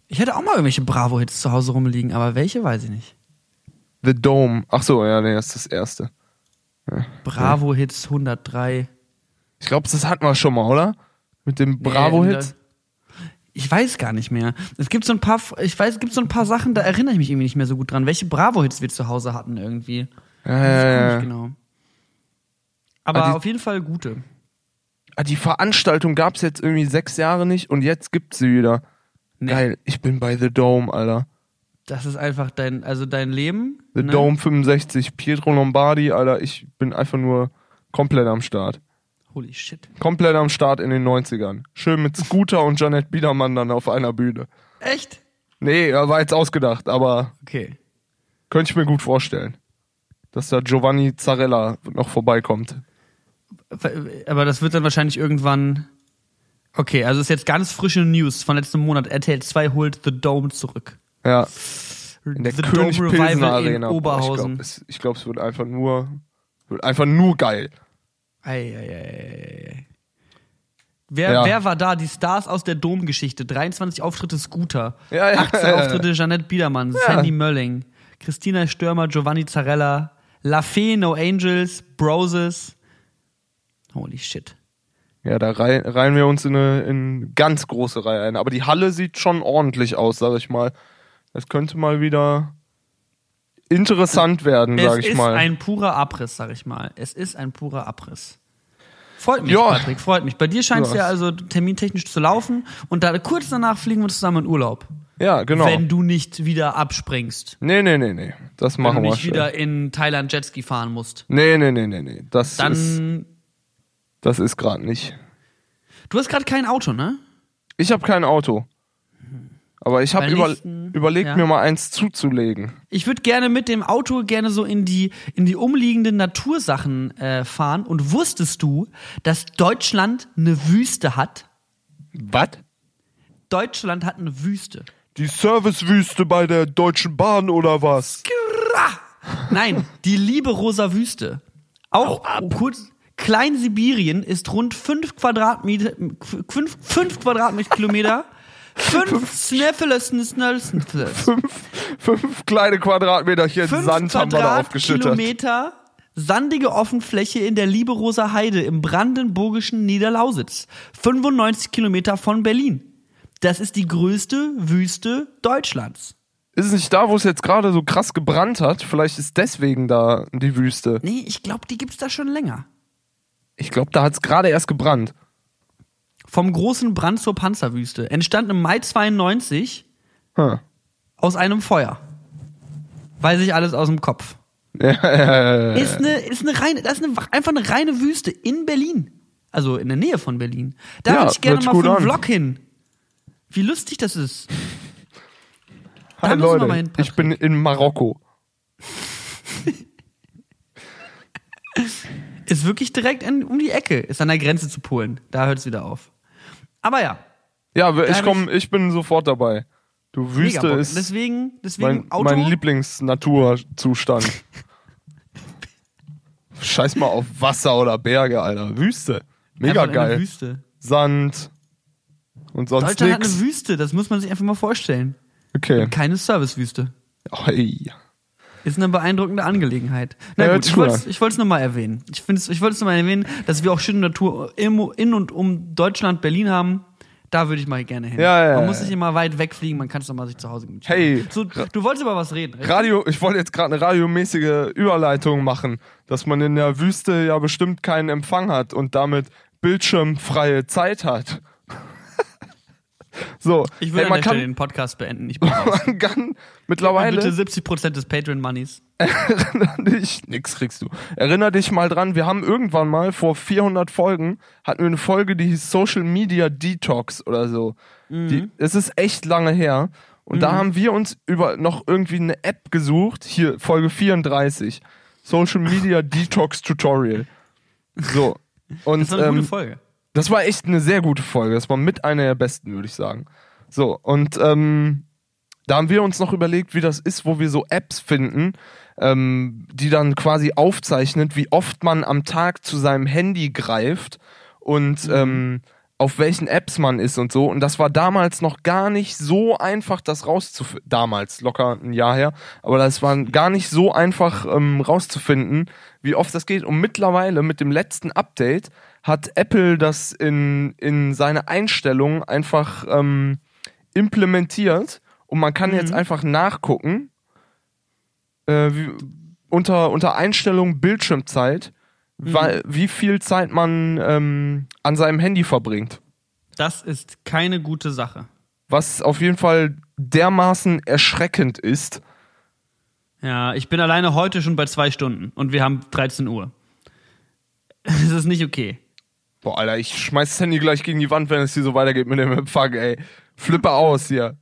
Ich hätte auch mal irgendwelche Bravo-Hits zu Hause rumliegen, aber welche weiß ich nicht. The Dome. Ach so, ja, nee, das ist das erste. Bravo-Hits 103. Ich glaube, das hatten wir schon mal, oder? Mit dem Bravo-Hit. Ich weiß gar nicht mehr. Es gibt so ein paar, ich weiß, es gibt so ein paar Sachen, da erinnere ich mich irgendwie nicht mehr so gut dran, welche Bravo-Hits wir zu Hause hatten irgendwie. Nicht genau. Aber Ah, die- auf jeden Fall gute. Ah, Die Veranstaltung gab's jetzt irgendwie sechs Jahre nicht und jetzt gibt's sie wieder. Nee. Geil, ich bin bei The Dome, Alter. Das ist einfach dein, also dein Leben. The ne? Dome 65, Pietro Lombardi, Alter, ich bin einfach nur komplett am Start. Holy shit. Komplett am Start in den 90ern. Schön mit Scooter und Janet Biedermann dann auf einer Bühne. Echt? Nee, war jetzt ausgedacht, aber Okay. könnte ich mir gut vorstellen. Dass da Giovanni Zarella noch vorbeikommt. Aber das wird dann wahrscheinlich irgendwann. Okay, also ist jetzt ganz frische News von letztem Monat. RTL 2 holt The Dome zurück. Ja, in der The König Dome Revival Arena. in Boah, ich Oberhausen. glaube, es, glaub, es wird einfach nur, wird einfach nur geil. Eieieiei. Wer, Ja. wer war da? Die Stars aus der Domgeschichte. 23 Auftritte Scooter. Ja, ja. 18 Auftritte Jeanette Biedermann, Sandy Mölling, Christina Stürmer, Giovanni Zarella, La Fee, No Angels, Broses. Holy shit. Ja, da rein, reihen wir uns in eine in ganz große Reihe ein. Aber die Halle sieht schon ordentlich aus, sag ich mal. Das könnte mal wieder interessant werden, sag es ich ist mal. ein purer Abriss, sag ich mal. Es ist ein purer Abriss. Freut mich, Ja. Patrick, freut mich. Bei dir scheint es Ja. also termintechnisch zu laufen und da kurz danach fliegen wir zusammen in Urlaub. ja, genau. Wenn du nicht wieder abspringst. nee, nee, nee, nee. Das Wenn machen du wir nicht schon. wieder in Thailand Jetski fahren musst. Nee, nee, nee, nee, nee. Das ist, Dann Das ist gerade nicht. Du hast gerade kein Auto, ne? Ich habe kein Auto. Aber ich habe über, überlegt, ja. mir mal eins zuzulegen. Ich würde gerne mit dem Auto gerne so in die, in die umliegenden Natursachen äh, fahren. Und wusstest du, dass Deutschland eine Wüste hat? Was? Deutschland hat eine Wüste. Die Servicewüste bei der Deutschen Bahn oder was? Nein, die liebe rosa Wüste. Auch kurz. Klein-Sibirien ist rund 5 Quadratmeter, 5, 5 Quadratkilometer, 5 Sneffeles, Fünf kleine Quadratmeterchen 5 Sand haben wir da aufgeschüttet. Quadratkilometer sandige Offenfläche in der Lieberoser Heide im brandenburgischen Niederlausitz. 95 Kilometer von Berlin. Das ist die größte Wüste Deutschlands. Ist es nicht da, wo es jetzt gerade so krass gebrannt hat? Vielleicht ist deswegen da die Wüste. Nee, ich glaube, die gibt's da schon länger. Ich glaube, da hat es gerade erst gebrannt. Vom großen Brand zur Panzerwüste. Entstand im Mai 92 Hm. aus einem Feuer. Weiß ich alles aus dem Kopf. Ja, ja, ja, Ist eine, ist eine reine, das ist eine, einfach eine reine Wüste in Berlin. Also in der Nähe von Berlin. Da würde ich gerne mal für einen an. Vlog hin. Wie lustig das ist. Da Hi Leute, mal hin, ich bin in Marokko. Ist wirklich direkt in, um die Ecke. Ist an der Grenze zu Polen. Da hört es wieder auf. Aber ja, Ja, ich komm, ich bin sofort dabei. Du Wüste ist Deswegen, deswegen mein, Auto. mein Lieblingsnaturzustand. Scheiß mal auf Wasser oder Berge, Alter. Wüste. Mega einfach geil. Wüste. Sand und sonst Deutschland hat nichts. eine Wüste. Das muss man sich einfach mal vorstellen. Okay. Keine Servicewüste. Hey. Ist eine beeindruckende Angelegenheit. Na Ja, gut, ich wollte es nur mal erwähnen. Ich, find's- ich wollte es nur mal erwähnen, dass wir auch schöne Natur im- in und um Deutschland, Berlin haben. Da würde ich mal gerne hin. Ja, ja, man muss nicht immer weit wegfliegen, man kann es doch mal sich zu Hause gemütlich Hey. So, du wolltest über was reden, richtig? Radio, ich wollte jetzt gerade eine radiomäßige Überleitung machen, dass man in der Wüste ja bestimmt keinen Empfang hat und damit bildschirmfreie Zeit hat. so, Ich würde hey, an man der Stelle kann, den Podcast beenden. Man kann Bitte mittlerweile 70% des Patreon-Moneys. Dich, nix kriegst du. Erinner dich mal dran, wir haben irgendwann mal vor 400 Folgen, hatten wir eine Folge, die hieß Social Media Detox oder so. Die, es ist echt lange her. Und da haben wir uns über noch irgendwie eine App gesucht, hier Folge 34, Social Media Detox Tutorial. So. Und Das war eine ähm, gute Folge. das war echt eine sehr gute Folge. Das war mit einer der besten, würde ich sagen. So, und ähm, da haben wir uns noch überlegt, wie das ist, wo wir so Apps finden, ähm, die dann quasi aufzeichnet, wie oft man am Tag zu seinem Handy greift und ähm, auf welchen Apps man ist und so. Und das war damals noch gar nicht so einfach, das rauszufinden. Damals, locker ein Jahr her. Aber das war gar nicht so einfach ähm, rauszufinden, wie oft das geht. Und mittlerweile mit dem letzten Update hat Apple das in, in seine Einstellungen einfach ähm, implementiert. Und man kann jetzt einfach nachgucken, äh, wie, unter, unter Einstellung Bildschirmzeit, weil, wie viel Zeit man ähm, an seinem Handy verbringt. Das ist keine gute Sache. Was auf jeden Fall dermaßen erschreckend ist. Ja, ich bin alleine heute schon bei zwei Stunden und wir haben 13 Uhr. Das ist nicht okay. Boah, Alter, ich schmeiß das Handy gleich gegen die Wand, wenn es hier so weitergeht mit dem Empfang, ey. Flippe aus hier.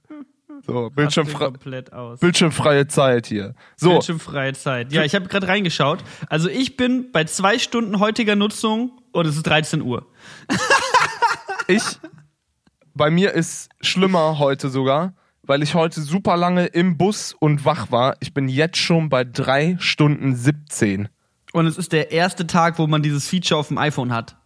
So, Bildschirmfre komplett aus. bildschirmfreie Zeit hier. So, Bildschirmfreie Zeit. Ja, ich habe gerade reingeschaut. Also ich bin bei zwei Stunden heutiger Nutzung und es ist 13 Uhr. ich, bei mir ist schlimmer heute sogar, weil ich heute super lange im Bus und wach war. Ich bin jetzt schon bei drei Stunden 17. Und es ist der erste Tag, wo man dieses Feature auf dem iPhone hat.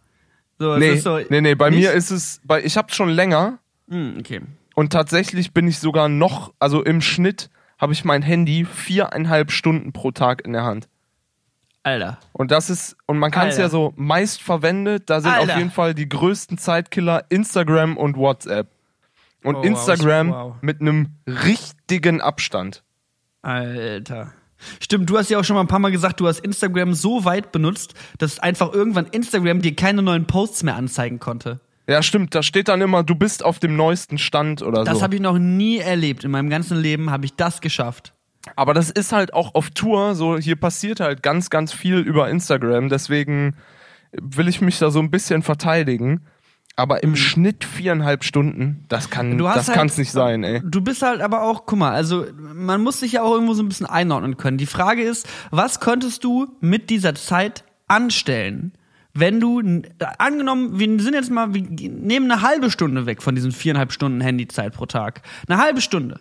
So, Nee, so, nee, nee, bei nicht? mir ist es, bei, ich hab's schon länger Hm, okay. Und tatsächlich bin ich sogar noch, also im Schnitt habe ich mein Handy viereinhalb Stunden pro Tag in der Hand. Alter. Und das ist, und man kann es ja so meist verwendet, da sind Alter. auf jeden Fall die größten Zeitkiller Instagram und WhatsApp. Und Oh, wow, Instagram wow. mit einem richtigen Abstand. Alter. Stimmt, du hast ja auch schon mal ein paar Mal gesagt, du hast Instagram so weit benutzt, dass einfach irgendwann Instagram dir keine neuen Posts mehr anzeigen konnte. Ja, stimmt, da steht dann immer, du bist auf dem neuesten Stand oder Das so. habe ich noch nie erlebt. In meinem ganzen Leben habe ich das geschafft. Aber das ist halt auch auf Tour, so hier passiert halt ganz, ganz viel über Instagram, deswegen will ich mich da so ein bisschen verteidigen. Aber im Schnitt viereinhalb Stunden, das kann, Mhm. Das halt- kann's nicht sein, ey. Du bist halt aber auch, guck mal, also man muss sich ja auch irgendwo so ein bisschen einordnen können. Die Frage ist, was könntest du mit dieser Zeit anstellen? Wenn du, n- angenommen, wir sind jetzt mal, wir nehmen eine halbe Stunde weg von diesen viereinhalb Stunden Handyzeit pro Tag. Eine halbe Stunde.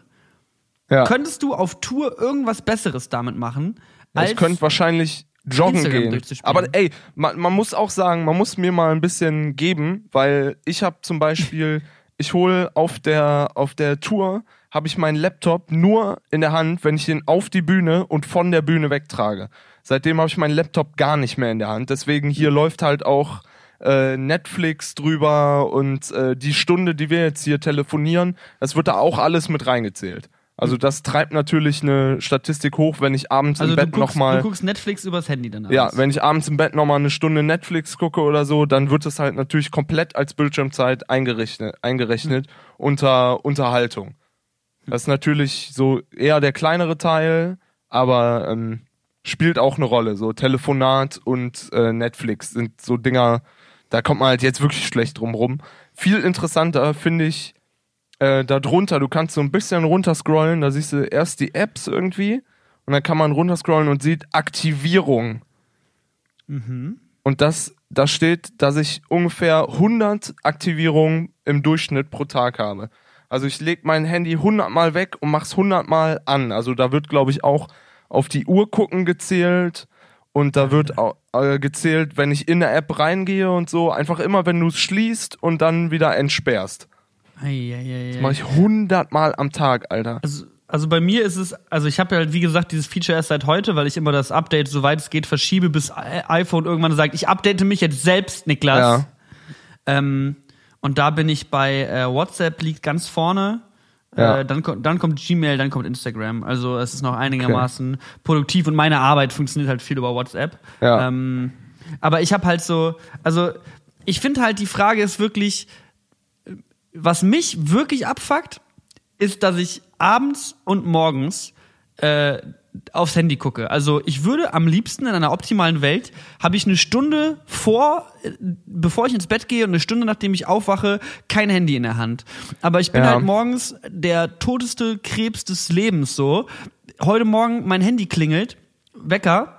Ja. Könntest du auf Tour irgendwas Besseres damit machen? Ja, ich könnte wahrscheinlich joggen Instagram gehen. Aber ey, man, man muss auch sagen, man muss mir mal ein bisschen geben, weil ich habe zum Beispiel, ich hole auf der auf der Tour habe ich meinen Laptop nur in der Hand, wenn ich ihn auf die Bühne und von der Bühne wegtrage. Seitdem habe ich meinen Laptop gar nicht mehr in der Hand. Deswegen hier läuft halt auch äh, Netflix drüber und äh, die Stunde, die wir jetzt hier telefonieren, das wird da auch alles mit reingezählt. Also das treibt natürlich eine Statistik hoch, wenn ich abends also im Bett nochmal du guckst Netflix übers Handy dann ja, wenn ich abends im Bett nochmal eine Stunde Netflix gucke oder so, dann wird es halt natürlich komplett als Bildschirmzeit eingerechnet, eingerechnet unter Unterhaltung. Das ist natürlich so eher der kleinere Teil, aber ähm, spielt auch eine Rolle. So Telefonat und äh, Netflix sind so Dinger, da kommt man halt jetzt wirklich schlecht drum rum. Viel interessanter finde ich äh, da drunter, du kannst so ein bisschen runterscrollen, da siehst du erst die Apps irgendwie und dann kann man runterscrollen und sieht Aktivierung. Und das, da steht, dass ich ungefähr 100 Aktivierungen im Durchschnitt pro Tag habe. Also ich lege mein Handy 100 Mal weg und mach's 100 Mal an. Also da wird, glaube ich, auch auf die Uhr gucken gezählt und da wird au- äh, gezählt, wenn ich in eine App reingehe und so. Einfach immer, wenn du es schließt und dann wieder entsperrst. Eieiei. Mache ich 100 Mal am Tag, Alter. Also, also bei mir ist es, also ich habe ja halt, wie gesagt, dieses Feature erst seit heute, weil ich immer das Update, soweit es geht, verschiebe, bis iPhone irgendwann sagt, ich update mich jetzt selbst, Niklas. Ja. Ähm, und da bin ich bei äh, WhatsApp liegt ganz vorne. Ja. Äh, dann, dann kommt Gmail, dann kommt Instagram. Also es ist noch einigermaßen produktiv und meine Arbeit funktioniert halt viel über WhatsApp. Ja. Ähm, aber ich habe halt so, also ich finde halt die Frage ist wirklich, was mich wirklich abfuckt, ist, dass ich abends und morgens äh, aufs Handy gucke. Also ich würde am liebsten in einer optimalen Welt habe ich eine Stunde vor, äh, bevor ich ins Bett gehe und eine Stunde nachdem ich aufwache, kein Handy in der Hand. Aber ich bin Ja. halt morgens der todeste Krebs des Lebens so. Heute Morgen mein Handy klingelt, Wecker.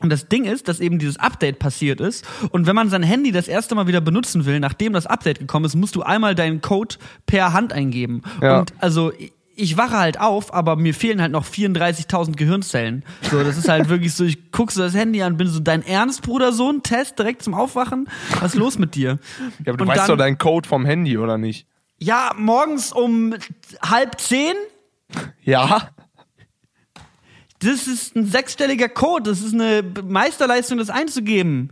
Und das Ding ist, dass eben dieses Update passiert ist. Und wenn man sein Handy das erste Mal wieder benutzen will, nachdem das Update gekommen ist, musst du einmal deinen Code per Hand eingeben. Ja. Und also ich wache halt auf, aber mir fehlen halt noch 34.000 Gehirnzellen. So, das ist halt wirklich so, ich guck so das Handy an, bin so, dein Ernst, Bruder, so ein Test direkt zum Aufwachen? Was ist los mit dir? Ja, aber du Und weißt dann- doch deinen Code vom Handy, oder nicht? Ja, morgens um halb zehn? Ja. Das ist ein sechsstelliger Code, das ist eine Meisterleistung, das einzugeben.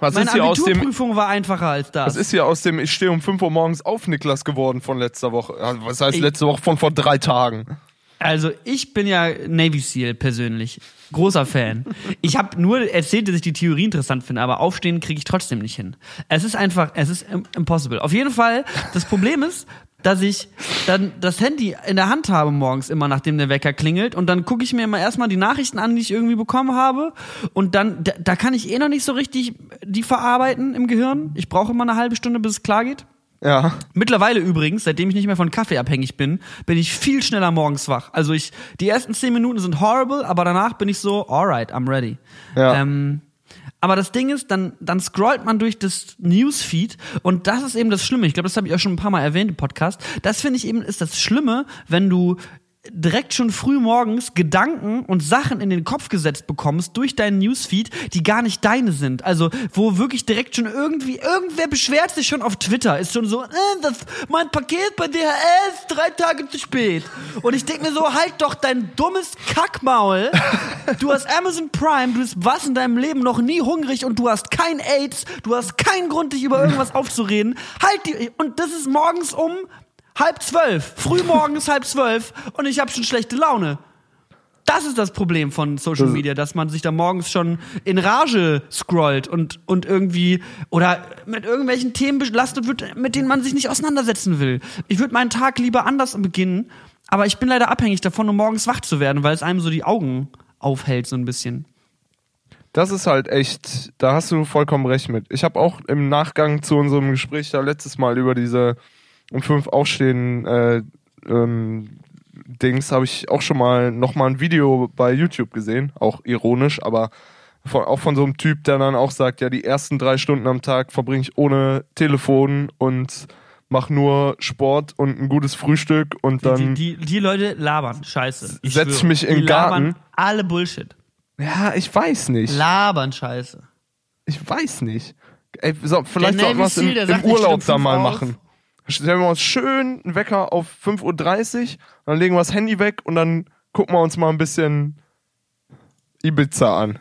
Was Meine ist hier aus dem Abiturprüfung war einfacher als das. Was ist hier aus dem Ich stehe um 5 Uhr morgens auf Niklas geworden von letzter Woche? Was heißt Ich- letzte Woche von vor drei Tagen? Also ich bin ja Navy SEAL persönlich. Großer Fan. Ich habe nur erzählt, dass ich die Theorie interessant finde, aber aufstehen kriege ich trotzdem nicht hin. Es ist einfach, es ist im- impossible. Auf jeden Fall, das Problem ist, dass ich dann das Handy in der Hand habe morgens immer, nachdem der Wecker klingelt und dann gucke ich mir immer erstmal die Nachrichten an, die ich irgendwie bekommen habe und dann, da, da kann ich eh noch nicht so richtig die verarbeiten im Gehirn. Ich brauche immer eine halbe Stunde, bis es klar geht. Ja. Mittlerweile übrigens, seitdem ich nicht mehr von Kaffee abhängig bin, bin ich viel schneller morgens wach. Also ich, die ersten zehn Minuten sind horrible, aber danach bin ich so, alright, I'm ready. Ja. Ähm, aber das Ding ist, dann, dann scrollt man durch das Newsfeed und das ist eben das Schlimme. Ich glaube, das habe ich auch schon ein paar Mal erwähnt im Podcast. Das finde ich eben ist das Schlimme, wenn du direkt schon früh morgens Gedanken und Sachen in den Kopf gesetzt bekommst durch deinen Newsfeed, die gar nicht deine sind. Also, wo wirklich direkt schon irgendwie, irgendwer beschwert sich schon auf Twitter, ist schon so, äh, das, mein Paket bei DHL ist drei Tage zu spät. Und ich denke mir so, halt doch dein dummes Kackmaul. Du hast Amazon Prime, du bist was in deinem Leben noch nie hungrig und du hast kein AIDS, du hast keinen Grund, dich über irgendwas aufzureden. Halt die, und das ist morgens um halb zwölf. Frühmorgens halb zwölf und ich habe schon schlechte Laune. Das ist das Problem von Social Media, dass man sich da morgens schon in Rage scrollt und, und irgendwie oder mit irgendwelchen Themen belastet wird, mit denen man sich nicht auseinandersetzen will. Ich würde meinen Tag lieber anders beginnen, aber ich bin leider abhängig davon, um morgens wach zu werden, weil es einem so die Augen aufhält, so ein bisschen. Das ist halt echt, da hast du vollkommen recht mit. Ich habe auch im Nachgang zu unserem Gespräch da letztes Mal über diese um fünf aufstehen äh, ähm, Dings, habe ich auch schon mal nochmal ein Video bei YouTube gesehen, auch ironisch, aber von, auch von so einem Typ, der dann auch sagt, ja, die ersten drei Stunden am Tag verbringe ich ohne Telefon und mach nur Sport und ein gutes Frühstück und dann die, die, die Leute labern, scheiße. Ich setz schwöre. mich in die den Garten. labern alle Bullshit. ja, ich weiß nicht. Labern, scheiße. Ich weiß nicht. Ey, so, vielleicht sollten wir es im, im Urlaub da mal fünf machen. Stellen wir uns schön einen Wecker auf 5.30 Uhr, dann legen wir das Handy weg und dann gucken wir uns mal ein bisschen Ibiza an.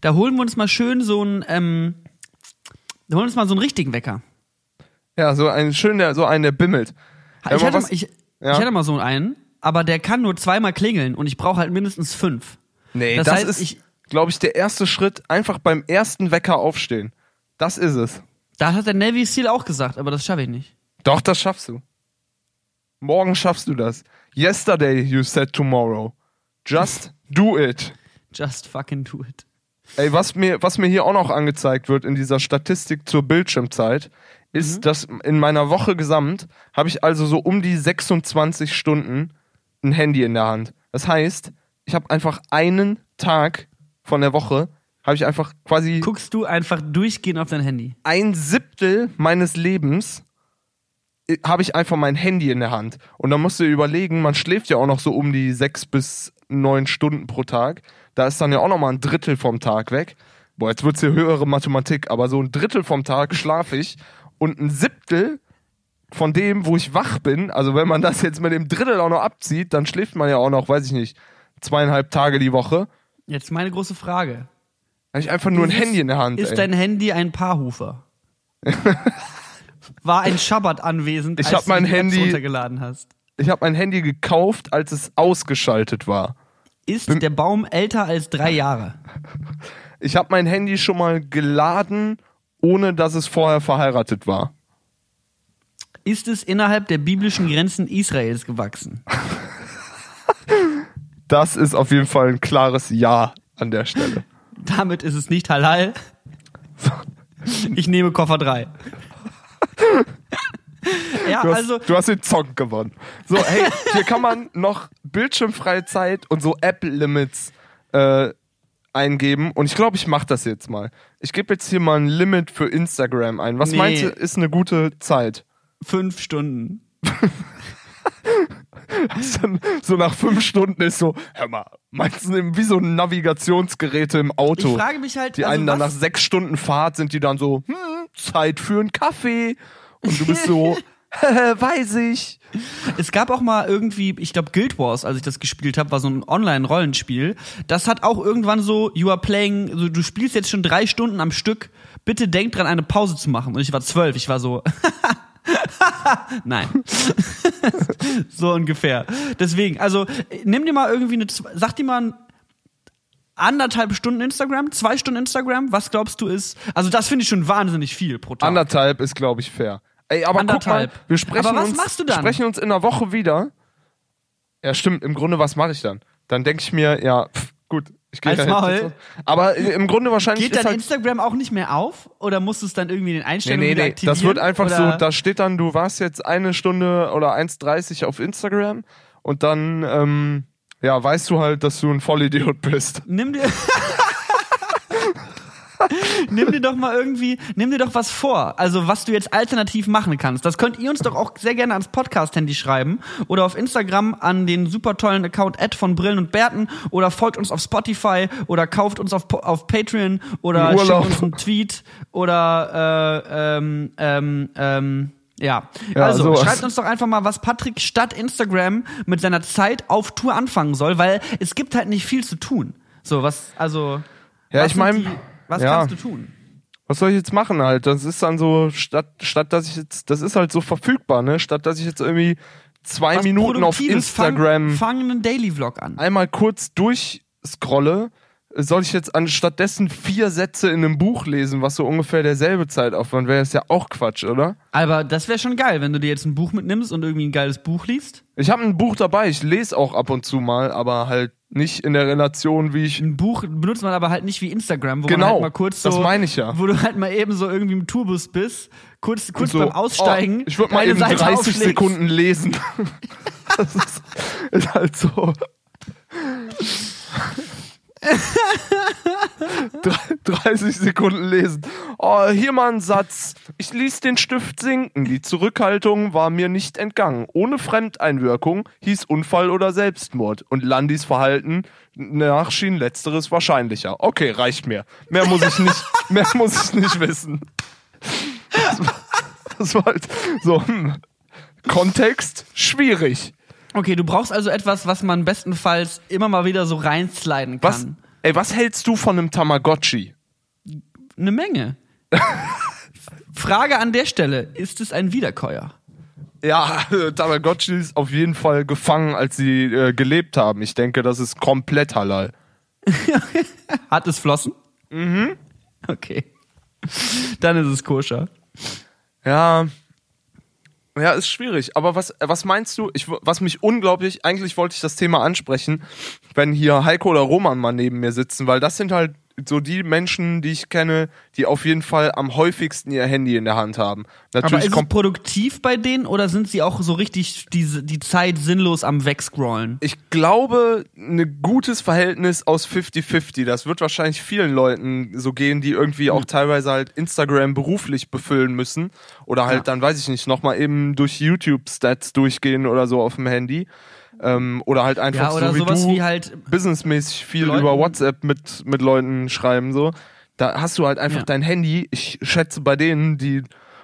Da holen wir uns mal schön so einen, ähm, da holen wir uns mal so einen richtigen Wecker. Ja, so einen schön, der, so einen, der bimmelt. Ich hatte, was- mal, ich, Ja. ich hatte mal so einen, aber der kann nur zweimal klingeln und ich brauche halt mindestens fünf. Nee, Das das, heißt, ist, ich- glaube ich, der erste Schritt. Einfach beim ersten Wecker aufstehen. Das ist es. Da hat der Navy Seal auch gesagt, aber das schaffe ich nicht. Doch, das schaffst du. Morgen schaffst du das. Yesterday you said tomorrow. Just do it. Just fucking do it. Ey, was mir, was mir hier auch noch angezeigt wird in dieser Statistik zur Bildschirmzeit, ist, Mhm. dass in meiner Woche gesamt habe ich also so um die 26 Stunden ein Handy in der Hand. Das heißt, ich habe einfach einen Tag von der Woche, habe ich einfach quasi Guckst du einfach durchgehend auf dein Handy. ein Siebtel meines Lebens äh, habe ich einfach mein Handy in der Hand. Und dann musst du dir überlegen, man schläft ja auch noch so um die sechs bis neun Stunden pro Tag. Da ist dann ja auch noch mal ein Drittel vom Tag weg. Boah, jetzt wird's hier höhere Mathematik, aber so ein Drittel vom Tag schlafe ich und ein Siebtel von dem, wo ich wach bin, also wenn man das jetzt mit dem Drittel auch noch abzieht, dann schläft man ja auch noch, weiß ich nicht, zweieinhalb Tage die Woche. Jetzt meine große Frage. Habe ich einfach nur ein Ist- Handy in der Hand. Ist ey. dein Handy ein Paarhufer? War ein Schabbat anwesend, Ich als hab mein du die Apps Handy- runtergeladen hast. ich habe mein Handy gekauft, als es ausgeschaltet war. Ist der Baum älter als drei Jahre? Ich habe mein Handy schon mal geladen, ohne dass es vorher verheiratet war. Ist es innerhalb der biblischen Grenzen Israels gewachsen? Das ist auf jeden Fall ein klares Ja an der Stelle. Damit ist es nicht halal. Ich nehme Koffer 3. ja, Du hast, also du hast den Zock gewonnen. So, hey, hier kann man noch bildschirmfreie Zeit und so App-Limits äh, eingeben. Und ich glaube, ich mache das jetzt mal. Ich gebe jetzt hier mal ein Limit für Instagram ein. Was Nee. meinst du, ist eine gute Zeit? fünf Stunden. Dann so nach fünf Stunden ist so, hör mal, meinst du, wie so Navigationsgeräte im Auto? Ich frage mich halt, Die also einen dann nach sechs Stunden Fahrt sind die dann so, hm, Zeit für einen Kaffee. Und du bist so, weiß ich. es gab auch mal irgendwie, ich glaube Guild Wars, als ich das gespielt habe, war so ein Online-Rollenspiel. Das hat auch irgendwann so, you are playing, also du spielst jetzt schon drei Stunden am Stück. Bitte denk dran, eine Pause zu machen. Und ich war zwölf, ich war so. Nein. so ungefähr. Deswegen, also nimm dir mal irgendwie eine, sag dir mal anderthalb Stunden Instagram, zwei Stunden Instagram. Was glaubst du ist? Also das finde ich schon wahnsinnig viel pro Tag. Anderthalb ist, glaube ich, fair. Ey, aber Anderthalb. guck mal, wir sprechen Aber was uns, machst du dann? sprechen uns in einer Woche wieder. Ja, stimmt, im Grunde, was mache ich dann? Dann denke ich mir, ja, pff, gut, ich Als Maul. Aber im Grunde wahrscheinlich Geht dein halt Instagram auch nicht mehr auf? Oder musst du es dann irgendwie in den Nee, Einstellungen nee, nee. aktivieren? Das wird einfach oder? so, da steht dann, du warst jetzt eine Stunde oder 1,30 auf Instagram und dann, ähm, ja, weißt du halt, dass du ein Vollidiot bist. Nimm dir. nimm dir doch mal irgendwie, nimm dir doch was vor. Also, was du jetzt alternativ machen kannst. Das könnt ihr uns doch auch sehr gerne ans Podcast-Handy schreiben oder auf Instagram an den super tollen Account Ad von Brillen und Bärten oder folgt uns auf Spotify oder kauft uns auf, auf Patreon oder schickt uns einen Tweet oder äh, ähm, ähm, ähm, ja. Ja, also sowas. schreibt uns doch einfach mal, was Patrick statt Instagram mit seiner Zeit auf Tour anfangen soll, weil es gibt halt nicht viel zu tun. So, was, also. Ja, was ich sind mein, die- Was ja. kannst du tun? Was soll ich jetzt machen halt? Das ist dann so, statt, statt dass ich jetzt, das ist halt so verfügbar, ne? Statt dass ich jetzt irgendwie zwei Was Minuten auf. Instagram Fang, fang einen Daily Vlog an. einmal kurz durchscrolle, soll ich jetzt anstattdessen vier Sätze in einem Buch lesen, was so ungefähr derselbe Zeitaufwand wäre, ist ja auch Quatsch, oder? Aber das wäre schon geil, wenn du dir jetzt ein Buch mitnimmst und irgendwie ein geiles Buch liest. Ich habe ein Buch dabei, ich lese auch ab und zu mal, aber halt nicht in der Relation, wie ich. Ein Buch benutzt man aber halt nicht wie Instagram, wo Genau, man halt mal kurz so, das meine ich ja. wo du halt mal eben so irgendwie im Tourbus bist, kurz, kurz so, beim Aussteigen, oh, ich würde mal eben Seite 30 aufschlägst. Sekunden lesen. das ist, ist halt so. Drei- 30 Sekunden lesen. Oh, hier mal ein Satz. Ich ließ den Stift sinken. Die Zurückhaltung war mir nicht entgangen. Ohne Fremdeinwirkung hieß Unfall oder Selbstmord. Und Landis Verhalten nach schien letzteres wahrscheinlicher. Okay, reicht mir. Mehr muss ich nicht, mehr muss ich nicht wissen. Das war, das war halt so. Hm. Kontext schwierig. Okay, du brauchst also etwas, was man bestenfalls immer mal wieder so reinsliden Was, kann. ey, was hältst du von einem Tamagotchi? Eine Menge. Frage an der Stelle: Ist es ein Wiederkäuer? Ja, Tamagotchis auf jeden Fall gefangen, als sie äh, gelebt haben. Ich denke, das ist komplett halal. Hat es Flossen? Mhm. Okay. Dann ist es koscher. Ja. Ja, ist schwierig. Aber was, was meinst du? Ich, was mich unglaublich, eigentlich wollte ich das Thema ansprechen, wenn hier Heiko oder Roman mal neben mir sitzen, weil das sind halt so die Menschen, die ich kenne, die auf jeden Fall am häufigsten ihr Handy in der Hand haben. Aber Natürlich ist es produktiv bei denen oder sind sie auch so richtig diese, die Zeit sinnlos am Wegscrollen? ich glaube, ein gutes Verhältnis aus 50-50. Das wird wahrscheinlich vielen Leuten so gehen, die irgendwie auch teilweise halt Instagram beruflich befüllen müssen. Oder halt Ja. dann, weiß ich nicht, nochmal eben durch YouTube-Stats durchgehen oder so auf dem Handy. Ähm, oder halt einfach Ja, oder so wie sowas du wie halt. businessmäßig viel Leuten- über WhatsApp mit, mit Leuten schreiben, so. Da hast du halt einfach Ja. dein Handy. Ich schätze bei denen, die,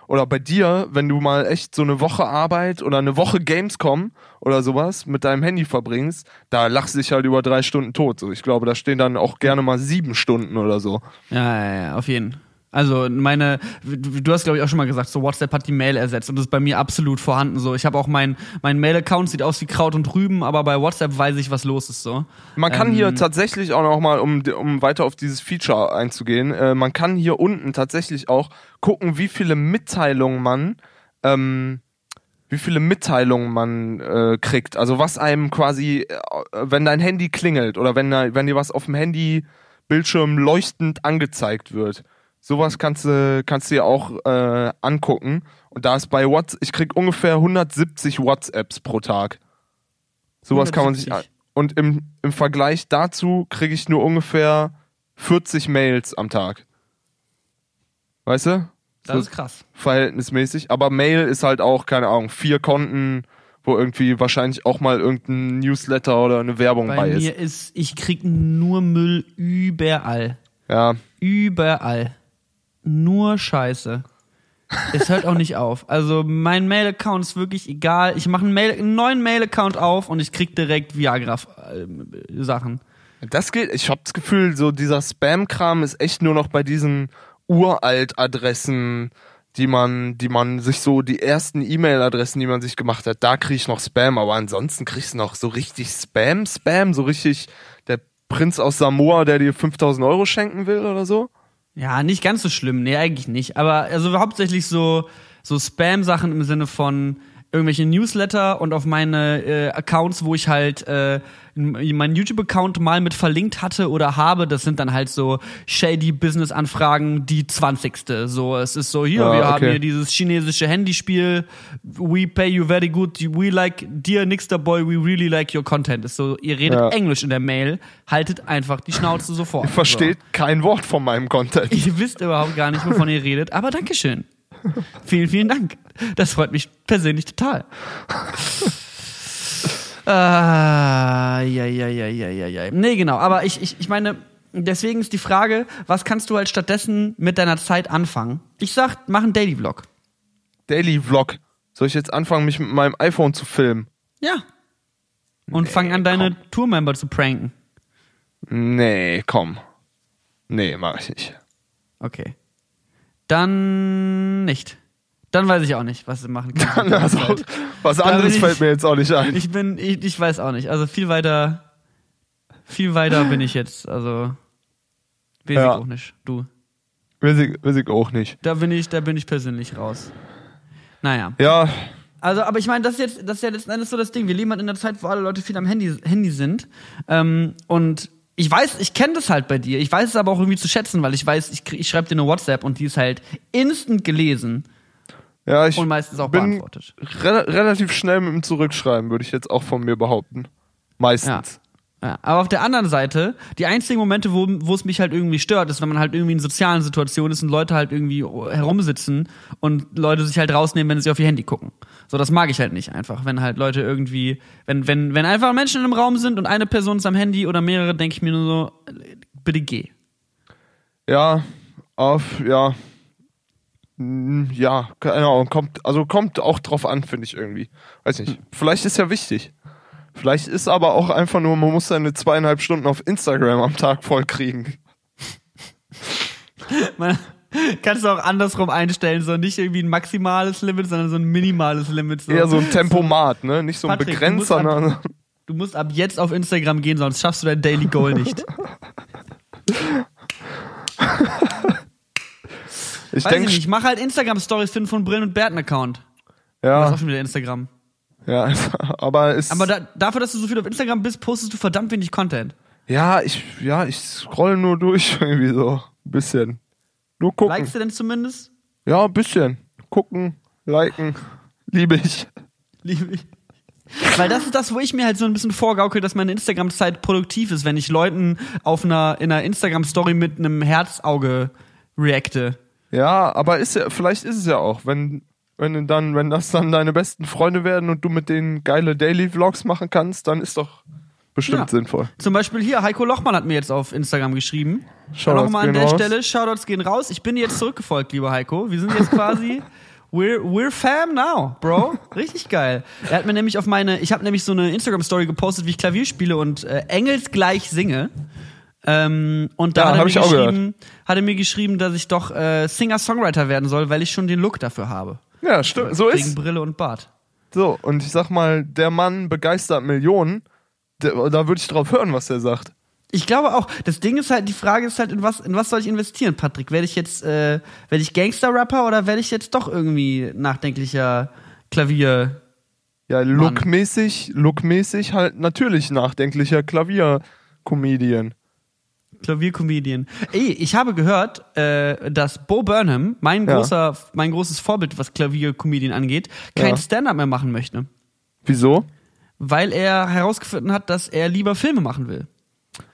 oder bei dir, wenn du mal echt so eine Woche Arbeit oder eine Woche Gamescom oder sowas mit deinem Handy verbringst, da lachst du dich halt über drei Stunden tot. So, ich glaube, da stehen dann auch gerne mal sieben Stunden oder so. Ja, ja, ja, auf jeden. Also meine, du hast glaube ich auch schon mal gesagt, so WhatsApp hat die Mail ersetzt und das ist bei mir absolut vorhanden. So, ich habe auch mein mein Mail-Account sieht aus wie Kraut und Rüben, aber bei WhatsApp weiß ich, was los ist. So. Man kann Ähm, hier tatsächlich auch noch mal, um, um weiter auf dieses Feature einzugehen, äh, man kann hier unten tatsächlich auch gucken, wie viele Mitteilungen man, ähm, wie viele Mitteilungen man äh, kriegt. Also was einem quasi, äh, wenn dein Handy klingelt oder wenn, wenn dir was auf dem Handybildschirm leuchtend angezeigt wird. Sowas kannst du kannst du dir auch äh, angucken. Und da ist bei WhatsApp, ich krieg ungefähr 170 WhatsApps pro Tag. Sowas kann man sich 170. und im, im Vergleich dazu kriege ich nur ungefähr 40 Mails am Tag. Weißt du? Das So ist krass. verhältnismäßig. Aber Mail ist halt auch, keine Ahnung, vier Konten, wo irgendwie wahrscheinlich auch mal irgendein Newsletter oder eine Werbung bei, Bei ist. mir ist, ich krieg nur Müll überall. Ja. Überall. Nur Scheiße. Es hört auch nicht auf. Also mein Mail-Account ist wirklich egal. Ich mache einen, einen neuen Mail-Account auf und ich krieg direkt Viagra-Sachen. Das geht, ich habe das Gefühl, so dieser Spam-Kram ist echt nur noch bei diesen Uralt-Adressen, die man, die man sich so, die ersten E-Mail-Adressen, die man sich gemacht hat, da kriege ich noch Spam, aber ansonsten kriegst du noch so richtig Spam, Spam, so richtig der Prinz aus Samoa, der dir 5000 Euro schenken will oder so. Ja, nicht ganz so schlimm. Nee, eigentlich nicht. Aber also hauptsächlich so, so Spam-Sachen im Sinne von irgendwelche Newsletter und auf meine äh, Accounts, wo ich halt äh, meinen YouTube-Account mal mit verlinkt hatte oder habe, das sind dann halt so shady Business-Anfragen, die 20. So, es ist so, hier, Ah, wir okay. haben hier dieses chinesische Handyspiel, we pay you very good, we like, dear Nixter Boy, we really like your content. Ist so, ihr redet Ja. Englisch in der Mail, haltet einfach die Schnauze sofort. Versteht kein Wort von meinem Content. Ihr wisst überhaupt gar nicht, wovon ihr redet, aber Dankeschön. Vielen, vielen Dank. Das freut mich persönlich total. Ah, ja, ja, ja, ja, ja, ja. Nee, genau, aber ich, ich, ich meine, deswegen ist die Frage, was kannst du halt stattdessen mit deiner Zeit anfangen? Ich sag, mach einen Daily Vlog. Daily Vlog. Soll ich jetzt anfangen, mich mit meinem iPhone zu filmen? Ja. Und fang an, deine Tourmember zu pranken. Nee, komm. Nee, mach ich nicht. Okay. Dann nicht. Dann weiß ich auch nicht, was du machen deiner Also, was anderes ich- fällt mir jetzt auch nicht ein. Ich bin, ich, ich weiß auch nicht. Also viel weiter, viel weiter bin ich jetzt. Also Weiß Ja. ich auch nicht. Du. Weiß ich, weiß ich auch nicht. Da bin ich, da bin ich persönlich raus. Naja. Ja, Also, aber ich meine, das ist jetzt, das ist ja letzten Endes so das Ding. Wir leben halt in einer Zeit, wo alle Leute viel am Handy, Handy sind. Ähm, und ich weiß, ich kenne das halt bei dir. Ich weiß es aber auch irgendwie zu schätzen, weil ich weiß, ich, ich schreibe dir eine WhatsApp und die ist halt instant gelesen ja, ich und meistens auch bin beantwortet. re relativ schnell mit dem Zurückschreiben, würde ich jetzt auch von mir behaupten. Meistens. Ja, aber auf der anderen Seite, die einzigen Momente, wo, wo es mich halt irgendwie stört, ist, wenn man halt irgendwie in sozialen Situationen ist und Leute halt irgendwie herumsitzen und Leute sich halt rausnehmen, wenn sie auf ihr Handy gucken. So, das mag ich halt nicht einfach. Wenn halt Leute irgendwie, wenn, wenn, wenn einfach Menschen in einem Raum sind und eine Person ist am Handy oder mehrere, denke ich mir nur so, bitte geh. Ja, auf, ja. Hm, Ja, keine Ahnung, kommt, also kommt auch drauf an, finde ich irgendwie. Weiß nicht. Vielleicht ist ja wichtig. Vielleicht ist aber auch einfach nur, man muss seine zweieinhalb Stunden auf Instagram am Tag voll kriegen. Man, kannst du auch andersrum einstellen, so nicht irgendwie ein maximales Limit, sondern so ein minimales Limit. So. Eher so ein Tempomat, ne? Nicht so ein Patrick, du Begrenzer. musst Ne? Du musst ab jetzt auf Instagram gehen, sonst schaffst du dein Daily Goal nicht. Ich Weiß denke, ich nicht, mach halt Instagram-Stories finden von Brillen und Bärten Account. Das ist ja, auch schon wieder Instagram. ja, aber ist, Aber da, dafür, dass du so viel auf Instagram bist, postest du verdammt wenig Content. ja, ich, ja, ich scroll nur durch irgendwie so, ein bisschen. Nur gucken. Likest du denn zumindest? Ja, ein bisschen. Gucken, liken, liebe ich. Liebe ich. Weil das ist das, wo ich mir halt so ein bisschen vorgaukel, dass meine Instagram-Zeit produktiv ist, wenn ich Leuten auf einer, in einer Instagram-Story mit einem Herzauge reacte. Ja, aber ist ja, vielleicht ist es ja auch, wenn, wenn dann, wenn das dann deine besten Freunde werden und du mit denen geile Daily Vlogs machen kannst, dann ist doch bestimmt Ja. sinnvoll. Zum Beispiel hier, Heiko Lochmann hat mir jetzt auf Instagram geschrieben. Shoutouts Nochmal an der raus. Stelle, Shoutouts gehen raus. Ich bin jetzt zurückgefolgt, lieber Heiko. Wir sind jetzt quasi, we're, we're fam now, bro. Richtig geil. Er hat mir nämlich auf meine, ich habe nämlich so eine Instagram-Story gepostet, wie ich Klavier spiele und äh, engelsgleich singe. Ähm, und da Ja, hat, er mir geschrieben, hat er mir geschrieben, dass ich doch äh, Singer-Songwriter werden soll, weil ich schon den Look dafür habe. Ja, stimmt. So Wegen ist. Brille und Bart. So, und ich sag mal, der Mann begeistert Millionen. Der, da würde ich drauf hören, was er sagt. Ich glaube auch. Das Ding ist halt, die Frage ist halt, in was, in was soll ich investieren, Patrick? Werde ich jetzt, äh, werde ich Gangster-Rapper oder werde ich jetzt doch irgendwie nachdenklicher Klavier? Ja, lookmäßig, lookmäßig halt natürlich nachdenklicher Klaviercomedian. Klaviercomedian. Ey, ich habe gehört, äh, dass Bo Burnham, mein Ja. großer, mein großes Vorbild, was Klaviercomedian angeht, kein Ja. Stand-up mehr machen möchte. Wieso? Weil er herausgefunden hat, dass er lieber Filme machen will.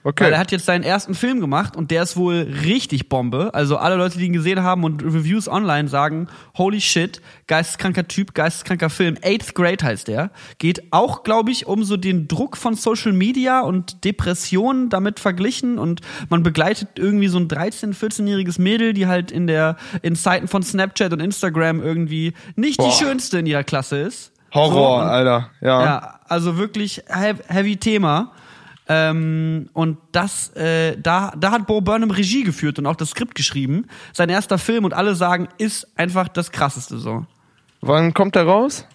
Okay. Weil er hat jetzt seinen ersten Film gemacht und der ist wohl richtig Bombe. Also alle Leute, die ihn gesehen haben und Reviews online sagen, holy shit, geisteskranker Typ, geisteskranker Film. Eighth Grade heißt der. Geht auch, glaube ich, um so den Druck von Social Media und Depressionen damit verglichen und man begleitet irgendwie so ein 13-, 14-jähriges Mädel, die halt in der, in Zeiten von Snapchat und Instagram irgendwie nicht Boah. die schönste in ihrer Klasse ist. Horror, So, und- Alter. Ja. ja, also wirklich heavy Thema. Ähm, und das, äh, da, da hat Bo Burnham Regie geführt und auch das Skript geschrieben. Sein erster Film und alle sagen, ist einfach das krasseste so. Wann kommt der raus?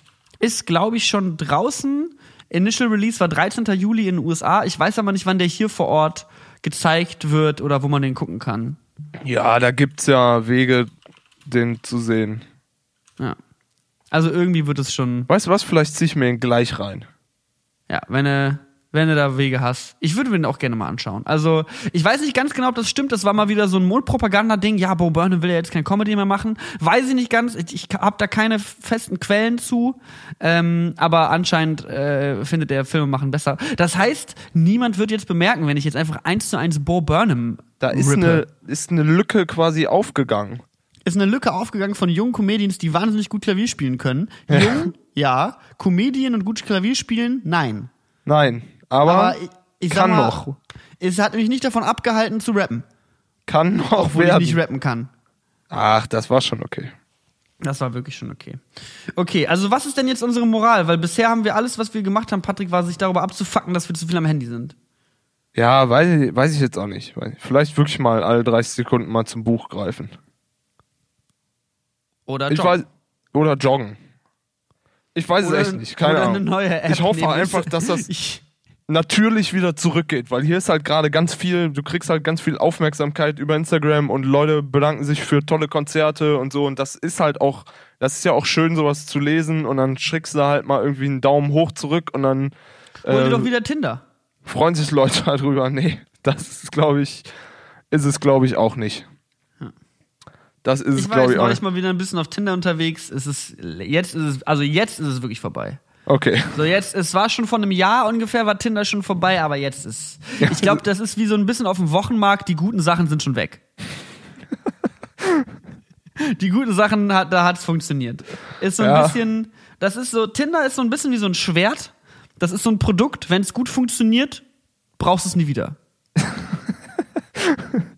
Ist, glaube ich, schon draußen. Initial Release war 13. Juli in den USA. Ich weiß aber nicht, wann der hier vor Ort gezeigt wird oder wo man den gucken kann. Ja, da gibt's ja Wege, den zu sehen. Ja. Also irgendwie wird es schon, Weißt du was? Vielleicht zieh ich mir ihn gleich rein. ja, wenn du, wenn du da Wege hast. Ich würde mir den auch gerne mal anschauen. Also, ich weiß nicht ganz genau, ob das stimmt. Das war mal wieder so ein Mundpropaganda-Ding. Ja, Bo Burnham will ja jetzt kein Comedy mehr machen. Weiß ich nicht ganz. Ich, ich habe da keine festen Quellen zu. Ähm, aber anscheinend äh, findet er Filme machen besser. Das heißt, niemand wird jetzt bemerken, wenn ich jetzt einfach eins zu eins Bo Burnham Da ist rippe. eine, ist eine Lücke quasi aufgegangen. ist eine Lücke aufgegangen von jungen Comedians, die wahnsinnig gut Klavier spielen können. Jung, ja. Comedian und gut Klavier spielen, nein. Nein, aber, Aber ich, ich kann mal, noch. Es hat mich nicht davon abgehalten zu rappen, kann noch obwohl werden. ich nicht rappen kann. Ach, das war schon okay. Das war wirklich schon okay. Okay, also was ist denn jetzt unsere Moral? Weil bisher haben wir alles, was wir gemacht haben, Patrick, war sich darüber abzufacken, dass wir zu viel am Handy sind. Ja, weiß ich, weiß ich jetzt auch nicht. Vielleicht wirklich mal alle 30 Sekunden mal zum Buch greifen. Oder Ich joggen. weiß, oder joggen. Ich weiß oder, es echt nicht. Keine Ahnung. eine neue App ich hoffe einfach, dass das. Ich, natürlich wieder zurückgeht, weil hier ist halt gerade ganz viel, du kriegst halt ganz viel Aufmerksamkeit über Instagram und Leute bedanken sich für tolle Konzerte und so und das ist halt auch, das ist ja auch schön, sowas zu lesen und dann schickst du halt mal irgendwie einen Daumen hoch zurück und dann Hol ähm, doch wieder Tinder. freuen sich Leute darüber. Nee, das ist, glaube ich, ist es, glaube ich, auch nicht. Das ist es, Ich war glaube ich, auch neulich nicht. mal wieder ein bisschen auf Tinder unterwegs. Es ist, jetzt ist es, also jetzt ist es wirklich vorbei. Okay. So jetzt, es war schon vor einem Jahr ungefähr, war Tinder schon vorbei, aber jetzt ist. Ich glaube, das ist wie so ein bisschen auf dem Wochenmarkt, die guten Sachen sind schon weg. die guten Sachen, hat, da hat es funktioniert. Ist so ein Ja. bisschen, das ist so, Tinder ist so ein bisschen wie so ein Schwert. Das ist so ein Produkt, wenn es gut funktioniert, brauchst du es nie wieder.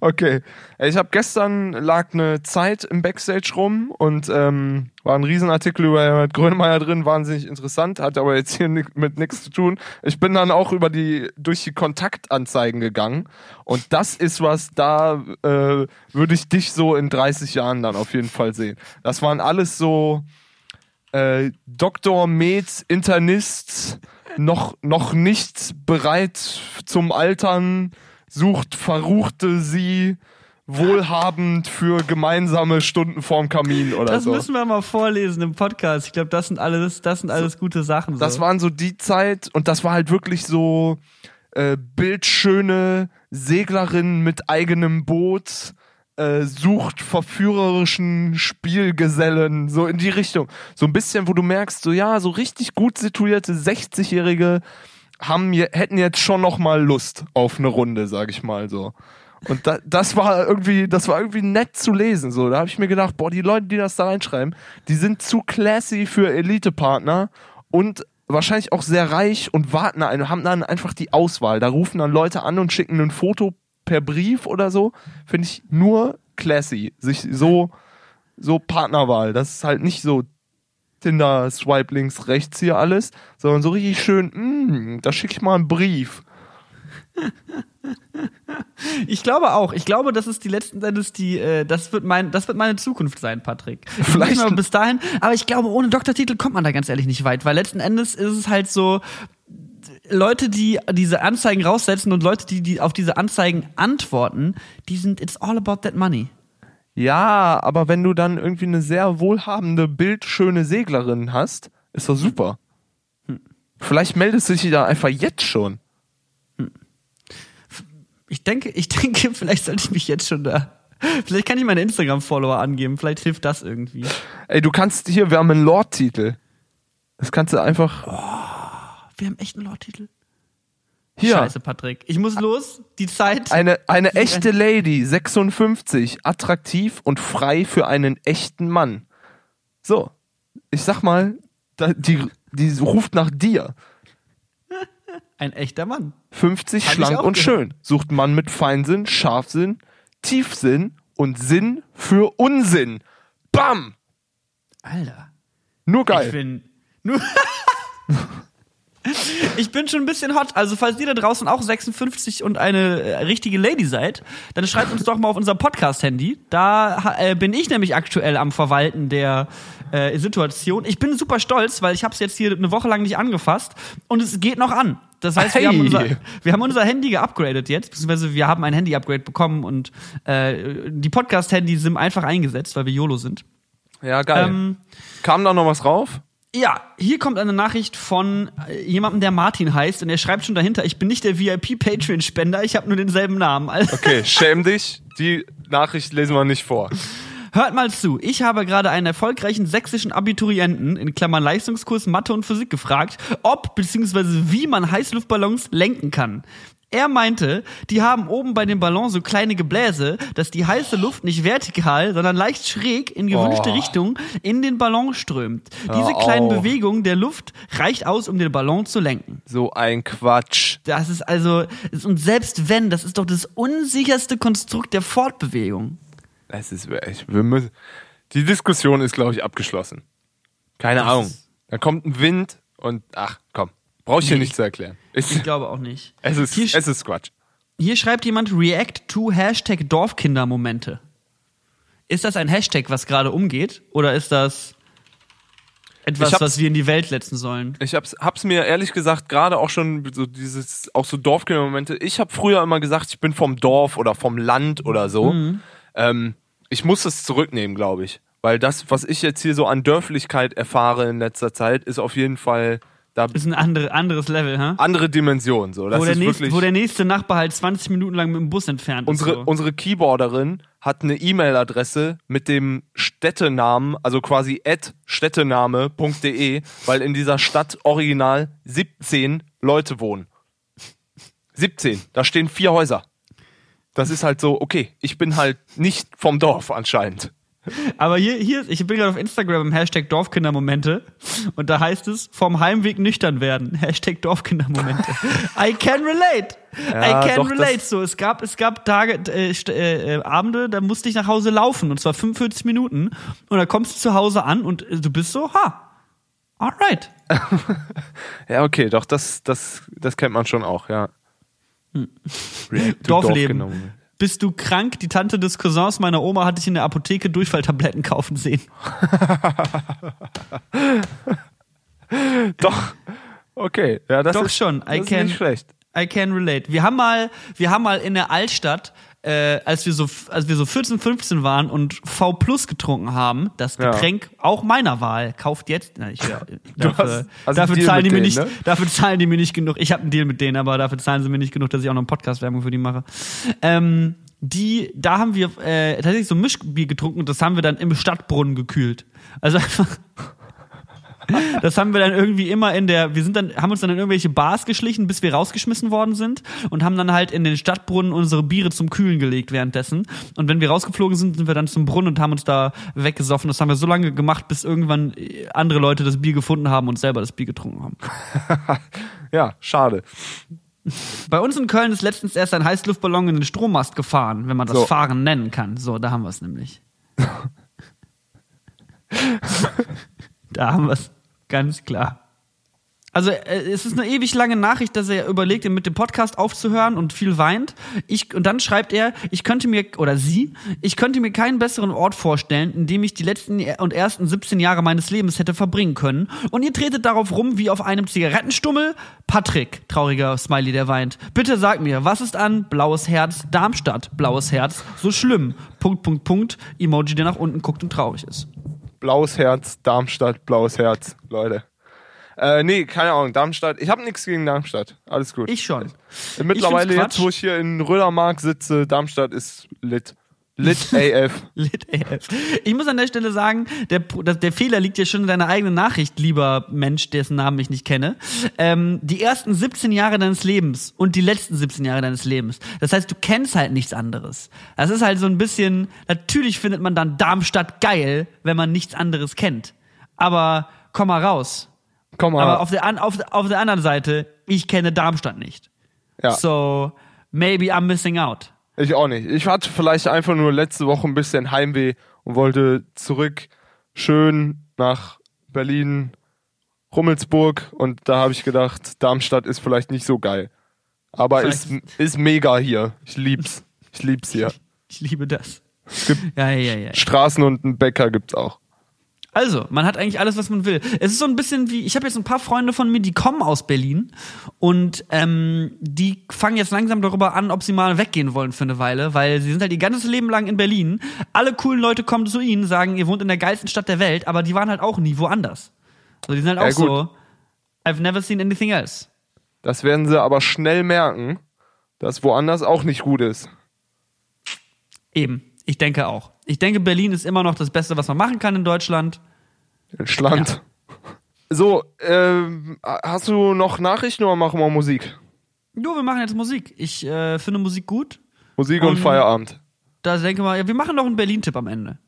Okay. Ich habe gestern lag eine Zeit im Backstage rum und ähm, war ein Riesenartikel über Grönemeyer drin, wahnsinnig interessant, hat aber jetzt hier mit nichts zu tun. Ich bin dann auch über die durch die Kontaktanzeigen gegangen und das ist was, da äh, würde ich dich so in 30 Jahren dann auf jeden Fall sehen. Das waren alles so äh, Doktor, Med, Internist, noch, noch nicht bereit zum Altern, sucht Verruchte sie wohlhabend für gemeinsame Stunden vorm Kamin oder Das so. müssen wir mal vorlesen im Podcast. Ich glaube, das sind alles, das sind alles gute Sachen. So. Das waren so die Zeit und das war halt wirklich so äh, bildschöne Seglerin mit eigenem Boot äh, sucht verführerischen Spielgesellen, so in die Richtung. So ein bisschen, wo du merkst, so ja, so richtig gut situierte 60-Jährige haben hätten jetzt schon noch mal Lust auf eine Runde, sag ich mal so. Und da, das war irgendwie, das war irgendwie nett zu lesen. So, da habe ich mir gedacht, boah, die Leute, die das da reinschreiben, die sind zu classy für Elite-Partner und wahrscheinlich auch sehr reich und warten ein, haben dann einfach die Auswahl. Da rufen dann Leute an und schicken ein Foto per Brief oder so. Finde ich nur classy, sich so so Partnerwahl. Das ist halt nicht so Tinder, Swipe links, rechts hier alles, sondern so richtig schön, mm, da schicke ich mal einen Brief. Ich glaube auch. Ich glaube, das ist die letzten Endes die, äh, das wird mein, das wird meine Zukunft sein, Patrick. Vielleicht- mal bis dahin. Aber ich glaube, ohne Doktortitel kommt man da ganz ehrlich nicht weit, weil letzten Endes ist es halt so, Leute, die diese Anzeigen raussetzen und Leute, die, die auf diese Anzeigen antworten, die sind, it's all about that money. Ja, aber wenn du dann irgendwie eine sehr wohlhabende, bildschöne Seglerin hast, ist das super. Vielleicht meldest du dich da einfach jetzt schon. Ich denke, ich denke, vielleicht sollte ich mich jetzt schon da. Vielleicht kann ich meine Instagram-Follower angeben. Vielleicht hilft das irgendwie. Ey, du kannst hier, wir haben einen Lord-Titel. Das kannst du einfach. Wir haben echt einen Lord-Titel. Hier. Scheiße, Patrick. Ich muss los. Die Zeit. Eine, eine echte Lady, 56, attraktiv und frei für einen echten Mann. So, ich sag mal, die, die ruft nach dir. Ein echter Mann. 50, Hab ich schlank und schön. Sucht Mann mit Feinsinn, Scharfsinn, Tiefsinn und Sinn für Unsinn. Bam! Alter. Nur Ich geil. bin. Nur ich bin schon ein bisschen hot. Also, falls ihr da draußen auch 56 und eine äh, richtige Lady seid, dann schreibt uns doch mal auf unser Podcast-Handy. Da äh, bin ich nämlich aktuell am Verwalten der äh, Situation. Ich bin super stolz, weil ich habe es jetzt hier eine Woche lang nicht angefasst und es geht noch an. Das heißt, wir, haben Hey. unser, wir haben unser Handy geupgradet jetzt, beziehungsweise wir haben ein Handy-Upgrade bekommen und äh, die Podcast-Handys sind einfach eingesetzt, weil wir YOLO sind. Ja, geil. Ähm, Kam da noch was rauf? Ja, hier kommt eine Nachricht von äh, jemandem, der Martin heißt und er schreibt schon dahinter, ich bin nicht der VIP-Patreon-Spender, ich habe nur denselben Namen. Also, Okay, schäm dich. Die Nachricht lesen wir nicht vor. hört mal zu, ich habe gerade einen erfolgreichen sächsischen Abiturienten in Klammern Leistungskurs Mathe und Physik gefragt, ob bzw. wie man Heißluftballons lenken kann. Er meinte, die haben oben bei dem Ballon so kleine Gebläse, dass die heiße Luft nicht vertikal, sondern leicht schräg in gewünschte Oh. Richtung in den Ballon strömt. Diese kleinen auf. Bewegungen der Luft reicht aus, um den Ballon zu lenken. So ein Quatsch. Das ist also, und selbst wenn, das ist doch das unsicherste Konstrukt der Fortbewegung. Es ist echt, wir müssen, die Diskussion ist, glaube ich, abgeschlossen. Keine Das Ahnung. Da kommt ein Wind und, ach, komm. Brauche ich dir Nee. nicht zu erklären. Ich, Ich glaube auch nicht. es, ist, Hier, es ist Quatsch. hier schreibt jemand React to Hashtag Dorfkindermomente. Ist das ein Hashtag, was gerade umgeht? Oder ist das. Etwas, was wir in die Welt setzen sollen. Ich hab's, hab's mir ehrlich gesagt gerade auch schon so dieses, auch so Dorfkinder-Momente. Ich habe früher immer gesagt, ich bin vom Dorf oder vom Land oder so. Ähm, ich muss es zurücknehmen, glaube ich. Weil das, was ich jetzt hier so an Dörflichkeit erfahre in letzter Zeit, ist auf jeden Fall da Ist ein andere, anderes Level, ha? andere Dimension. So. Das Wo der, ist nächste, wo der nächste Nachbar halt 20 Minuten lang mit dem Bus entfernt unsere, ist. So. unsere Keyboarderin hat eine E-Mail-Adresse mit dem Städtenamen, also quasi at städtename.de, weil in dieser Stadt original 17 Leute wohnen. 17. Da stehen vier Häuser. Das ist halt so, okay, ich bin halt nicht vom Dorf anscheinend. Aber hier, hier, ich bin gerade auf Instagram im Hashtag Dorfkindermomente und da heißt es, vom Heimweg nüchtern werden. Hashtag Dorfkindermomente. I can relate. Ja, I can doch, relate. So, es gab, es gab Tage, äh, äh, äh, Abende, da musste ich nach Hause laufen und zwar 45 Minuten und da kommst du zu Hause an und äh, du bist so, ha, alright. Ja, okay, doch, das, das, das kennt man schon auch, ja. To Dorfleben. Dorfkinder. Bist du krank? Die Tante des Cousins meiner Oma hat dich in der Apotheke Durchfalltabletten kaufen sehen. Doch, okay, ja, das Doch ist schon, I Das ist can- nicht schlecht. I can relate. Wir haben mal, wir haben mal in der Altstadt, äh, als wir so, als wir so 14, 15 waren und V Plus getrunken haben, das Ja. Getränk auch meiner Wahl. Kauft jetzt. Na, ich, ja, Du dafür, hast- hast dafür Deal zahlen die mir nicht, ne? dafür zahlen die mir nicht genug. Ich habe einen Deal mit denen, aber dafür zahlen sie mir nicht genug, dass ich auch noch eine Podcast-Werbung für die mache. Ähm, die, da haben wir äh, tatsächlich so Mischbier getrunken und das haben wir dann im Stadtbrunnen gekühlt. Also einfach. Das haben wir dann irgendwie immer in der, wir sind dann, haben uns dann in irgendwelche Bars geschlichen, bis wir rausgeschmissen worden sind und haben dann halt in den Stadtbrunnen unsere Biere zum Kühlen gelegt währenddessen. Und wenn wir rausgeflogen sind, sind wir dann zum Brunnen und haben uns da weggesoffen. Das haben wir so lange gemacht, bis irgendwann äh, andere Leute das Bier gefunden haben und selber das Bier getrunken haben. Ja, schade. Bei uns in Köln ist letztens erst ein Heißluftballon in den Strommast gefahren, wenn man das So. Fahren nennen kann. So, da haben wir es nämlich. da haben wir es ganz klar. Also äh, es ist eine ewig lange Nachricht, dass er überlegt, mit dem Podcast aufzuhören und viel weint. Ich, und dann schreibt er, ich könnte mir, oder sie, ich könnte mir keinen besseren Ort vorstellen, in dem ich die letzten und ersten 17 Jahre meines Lebens hätte verbringen können. Und ihr tretet darauf rum wie auf einem Zigarettenstummel. Patrick, trauriger Smiley, der weint. Bitte sag mir, was ist an Blaues Herz, Darmstadt, Blaues Herz, so schlimm? Punkt, Punkt, Punkt. Emoji, der nach unten guckt und traurig ist. Blaues Herz, Darmstadt, blaues Herz, Leute. Äh, nee, keine Ahnung, Darmstadt. Ich habe nichts gegen Darmstadt. Alles gut. Ich schon. Mittlerweile find's jetzt, wo ich hier in Rödermark sitze, Darmstadt ist lit. Lit AF. Lit AF. Ich muss an der Stelle sagen, der, der Fehler liegt ja schon in deiner eigenen Nachricht, lieber Mensch, dessen Namen ich nicht kenne. Ähm, die ersten 17 Jahre deines Lebens und die letzten 17 Jahre deines Lebens. Das heißt, du kennst halt nichts anderes. Das ist halt so ein bisschen, natürlich findet man dann Darmstadt geil, wenn man nichts anderes kennt. Aber komm mal raus. Komm mal. Aber auf der, auf, auf der anderen Seite, ich kenne Darmstadt nicht. ja, So, maybe I'm missing out. Ich auch nicht. Ich hatte vielleicht einfach nur letzte Woche ein bisschen Heimweh und wollte zurück schön nach Berlin, Rummelsburg und da habe ich gedacht, Darmstadt ist vielleicht nicht so geil. Aber ist, Vielleicht- ist mega hier. Ich lieb's. Ich lieb's hier. Ich liebe das. Es gibt Ja, ja, ja. Straßen und einen Bäcker gibt's auch. Also, man hat eigentlich alles, was man will. Es ist so ein bisschen wie, ich habe jetzt ein paar Freunde von mir, die kommen aus Berlin und ähm, die fangen jetzt langsam darüber an, ob sie mal weggehen wollen für eine Weile, weil sie sind halt ihr ganzes Leben lang in Berlin. Alle coolen Leute kommen zu ihnen, sagen, ihr wohnt in der geilsten Stadt der Welt, aber die waren halt auch nie woanders. Also die sind halt auch Ja, gut. so, I've never seen anything else. Das werden sie aber schnell merken, dass woanders auch nicht gut ist. Eben, ich denke auch. Ich denke, Berlin ist immer noch das Beste, was man machen kann in Deutschland. In Schland. So, ähm, hast du noch Nachrichten oder machen wir Musik? Jo, wir machen jetzt Musik. Ich äh, finde Musik gut. Musik und Und- Feierabend. Da denke mal, ja, wir machen noch einen Berlin-Tipp am Ende.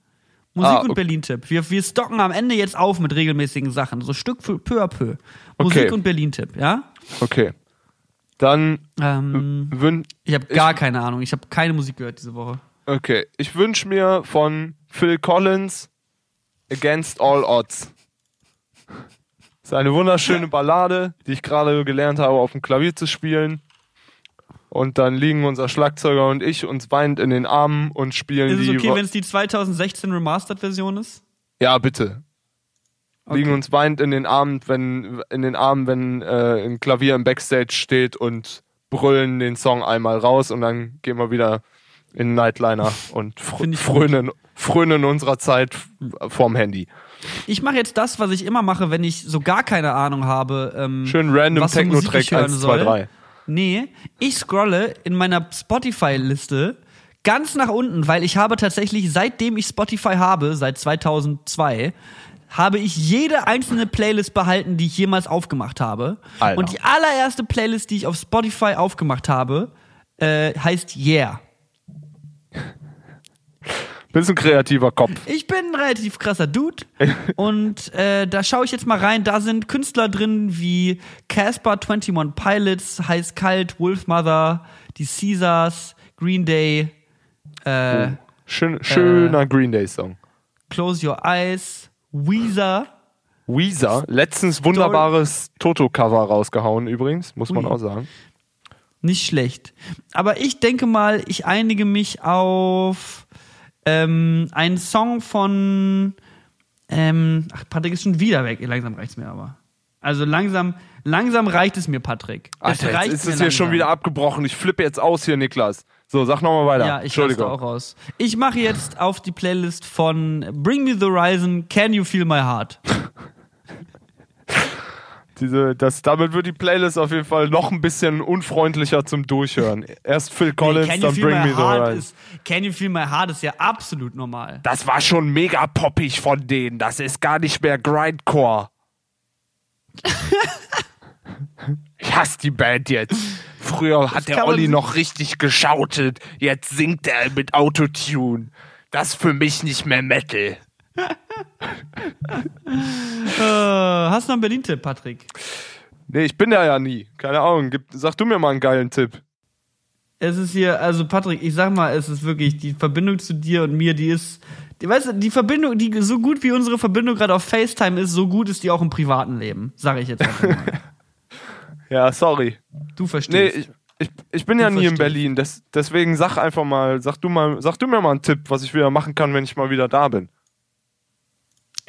Musik Ah, und okay. Berlin-Tipp. Wir, wir stocken am Ende jetzt auf mit regelmäßigen Sachen, so Stück für peu à peu. Musik Okay. und Berlin-Tipp, ja? Okay. Dann Ähm, ich habe gar keine Ahnung. Ich habe keine Musik gehört diese Woche. Okay, ich wünsche mir von Phil Collins Against All Odds. Das ist eine wunderschöne Ballade, die ich gerade gelernt habe, auf dem Klavier zu spielen. Und dann liegen unser Schlagzeuger und ich uns weinend in den Armen und spielen Ist es die. okay, wenn es die 2016 Remastered-Version ist? ja, bitte. liegen uns weinend in den Armen, wenn in den Armen, wenn äh, ein Klavier im Backstage steht und brüllen den Song einmal raus und dann gehen wir wieder in Nightliner und fr frönen, frönen unserer Zeit vorm Handy. Ich mache jetzt das, was ich immer mache, wenn ich so gar keine Ahnung habe. Ähm, Schön random Techno-Track ich hören 1, 2, soll. 3. Nee, ich scrolle in meiner Spotify-Liste ganz nach unten, weil ich habe tatsächlich, seitdem ich Spotify habe, seit 2002, habe ich jede einzelne Playlist behalten, die ich jemals aufgemacht habe. Alter. Und die allererste Playlist, die ich auf Spotify aufgemacht habe, äh, heißt Yeah. Bisschen kreativer Kopf. Ich bin ein relativ krasser Dude und äh, da schaue ich jetzt mal rein. Da sind Künstler drin wie Casper 21 Pilots, Heiß Kalt, Wolfmother, die Caesars, Green Day, äh, Schön, schöner Green Day Song. Close Your Eyes, Weezer. Weezer, letztens wunderbares Toto-Cover rausgehauen übrigens, muss man Ui. auch sagen. Nicht schlecht. Aber ich denke mal, ich einige mich auf ähm, einen Song von. Ähm, ach, Patrick ist schon wieder weg. Langsam reicht's mir aber. Also langsam, langsam reicht es mir, Patrick. Alter, es reicht jetzt ist es hier schon wieder abgebrochen. Ich flippe jetzt aus hier, Niklas. So, sag nochmal weiter. Ja, ich raste auch raus. Ich mache jetzt auf die Playlist von Bring Me the Horizon, Can You Feel My Heart? Diese, das, damit wird die Playlist auf jeden Fall noch ein bisschen unfreundlicher zum Durchhören. Erst Phil Collins, You dann Bring Me the Horizon. ist, Can You Feel My Heart ist ja absolut normal. Das war schon mega poppig von denen. Das ist gar nicht mehr Grindcore. ich hasse die Band jetzt. Früher hat der Olli noch richtig geschautet. Jetzt singt er mit Autotune. Das ist für mich nicht mehr Metal. Äh, hast du noch einen Berlin-Tipp, Patrick? Nee, ich bin da ja nie. Keine Ahnung. Gib, sag du mir mal einen geilen Tipp. Es ist hier, also Patrick, ich sag mal, es ist wirklich die Verbindung zu dir und mir, die ist, die, weißt du, die Verbindung, die so gut wie unsere Verbindung gerade auf FaceTime ist, so gut ist die auch im privaten Leben, sage ich jetzt einfach mal. Ja, sorry. Du Nee, verstehst. ich, ich, ich bin ja Du nie in verstehst. Berlin. Das, deswegen sag einfach mal, sag du mal, sag du mir mal einen Tipp, was ich wieder machen kann, wenn ich mal wieder da bin.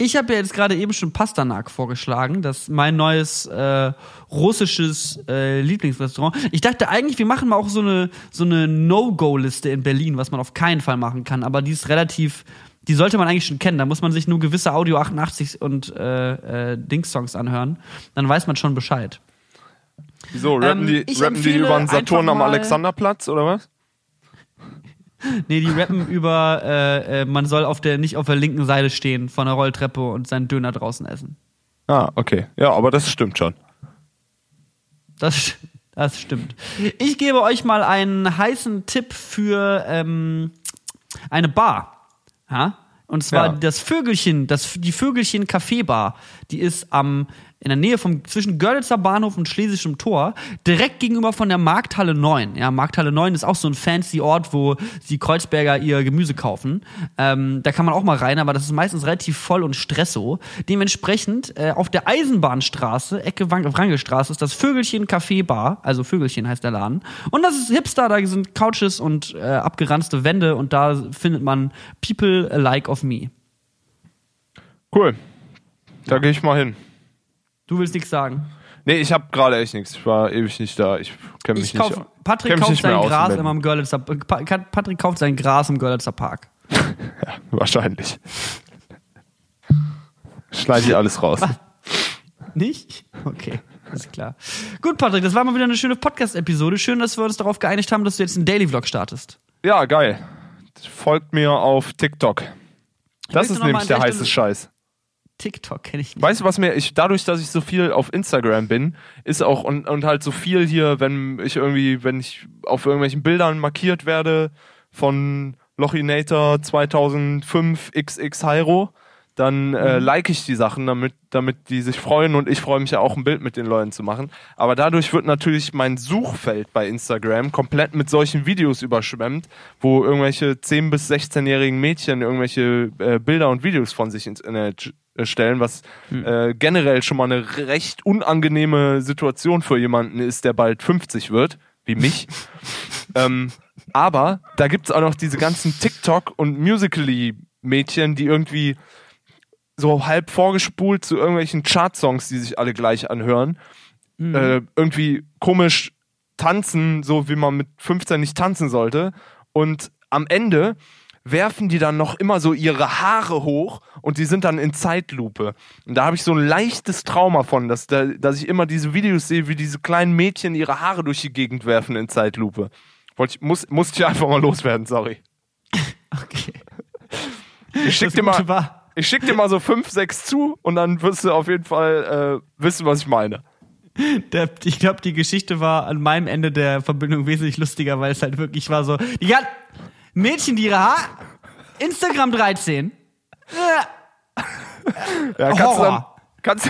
Ich habe ja jetzt gerade eben schon Pastanak vorgeschlagen, das ist mein neues äh, russisches äh, Lieblingsrestaurant. Ich dachte eigentlich, wir machen mal auch so eine so eine No-Go-Liste in Berlin, was man auf keinen Fall machen kann, aber die ist relativ, die sollte man eigentlich schon kennen. Da muss man sich nur gewisse Audio 88 und äh, äh, Dings-Songs anhören, dann weiß man schon Bescheid. Wieso, rappen Ähm, die, rappen die über den Saturn am Alexanderplatz oder was? Nee, die rappen über, äh, äh, man soll auf der nicht auf der linken Seite stehen von der Rolltreppe und seinen Döner draußen essen. Ah, okay. Ja, aber das stimmt schon. Das, das stimmt. Ich gebe euch mal einen heißen Tipp für ähm, eine Bar. Ja? Und zwar Ja. das Vögelchen, das, die Vögelchen Kaffeebar. Die ist am in der Nähe vom zwischen Görlitzer Bahnhof und Schlesischem Tor, direkt gegenüber von der Markthalle 9. Ja, Markthalle 9 ist auch so ein fancy Ort, wo die Kreuzberger ihr Gemüse kaufen. Ähm, da kann man auch mal rein, aber das ist meistens relativ voll und stresso. Dementsprechend äh, auf der Eisenbahnstraße, Ecke Wrangelstraße, ist das Vögelchen Café Bar, also Vögelchen heißt der Laden. Und das ist Hipster, da sind Couches und äh, abgeranzte Wände und da findet man People like of me. Cool. Da gehe ich mal hin. Du willst nichts sagen. Nee, ich habe gerade echt nichts. Ich war ewig nicht da. Ich kenne mich Ich kauf, nicht. Patrick kauft nicht sein Gras immer im Görlitzer Pa- Patrick kauft sein Gras im Görlitzer Park. Ja, wahrscheinlich. Schneide ich alles raus. Nicht? Okay, ist klar. Gut, Patrick, das war mal wieder eine schöne Podcast-Episode. Schön, dass wir uns darauf geeinigt haben, dass du jetzt einen Daily-Vlog startest. Ja, geil. Folgt mir auf TikTok. Das ist nämlich der heiße Scheiß. TikTok kenne ich nicht. Weißt du, was mir, ich, dadurch, dass ich so viel auf Instagram bin, ist auch, und, und halt so viel hier, wenn ich irgendwie, wenn ich auf irgendwelchen Bildern markiert werde von Lochinator 2005 XX Hyro, dann äh, like ich die Sachen, damit, damit die sich freuen und ich freue mich ja auch, ein Bild mit den Leuten zu machen. Aber dadurch wird natürlich mein Suchfeld bei Instagram komplett mit solchen Videos überschwemmt, wo irgendwelche 10- bis 16-jährigen Mädchen irgendwelche äh, Bilder und Videos von sich ins Internet äh, stellen, was äh, generell schon mal eine recht unangenehme Situation für jemanden ist, der bald 50 wird, wie mich. ähm, aber da gibt's auch noch diese ganzen TikTok- und Musical.ly-Mädchen, die irgendwie so halb vorgespult zu irgendwelchen Chartsongs, die sich alle gleich anhören. Äh, irgendwie komisch tanzen, so wie man mit 15 nicht tanzen sollte. Und am Ende werfen die dann noch immer so ihre Haare hoch und die sind dann in Zeitlupe. Und da habe ich so ein leichtes Trauma von, dass, da, dass ich immer diese Videos sehe, wie diese kleinen Mädchen ihre Haare durch die Gegend werfen in Zeitlupe. Wollte ich, muss, musste ich einfach mal loswerden, sorry. Okay. Ich schick Das dir mal, ich schick dir mal so fünf, sechs zu und dann wirst du auf jeden Fall äh, wissen, was ich meine. der, ich glaube, die Geschichte war an meinem Ende der Verbindung wesentlich lustiger, weil es halt wirklich war so, ganzen Mädchen, die ihre Haar, Instagram 13. Ja. Kannst du dann, Horror. kannst,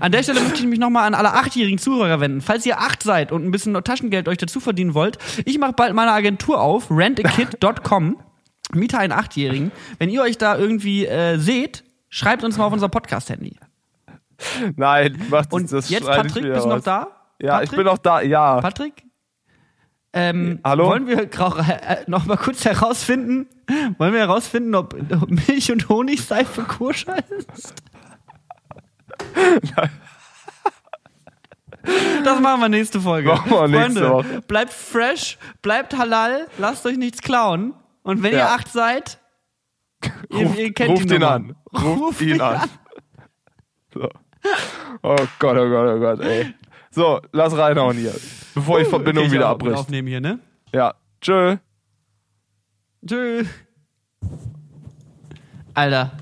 An der Stelle möchte ich mich nochmal an alle achtjährigen Zuhörer wenden. Falls ihr acht seid und ein bisschen Taschengeld euch dazu verdienen wollt, ich mache bald meine Agentur auf, rentakid.com, miete einen Achtjährigen. Wenn ihr euch da irgendwie äh, seht, schreibt uns mal auf unser Podcast-Handy. nein, mach das, Und jetzt, Patrick, bist du noch da? Ja, Patrick? ich bin noch da, ja. Patrick? Ähm, Hallo? Wollen wir grau- äh, noch mal kurz herausfinden, wollen wir herausfinden, ob, ob Milch und Honigseife koscher ist? Das machen wir nächste Folge. Machen wir nächste Freunde, Woche. bleibt fresh, bleibt halal, lasst euch nichts klauen. Und wenn ihr Ja. acht seid, ihr, Ruft, ihr kennt ruft ihn an. Ruft Ruft ihn ihn an. an. So. Oh Gott, oh Gott, oh Gott, ey. So, lass reinhauen hier. Bevor die Verbindung Okay, ich wieder abbricht. Aufnehmen hier, ne? Ja. Tschö. Tschüss. Alter,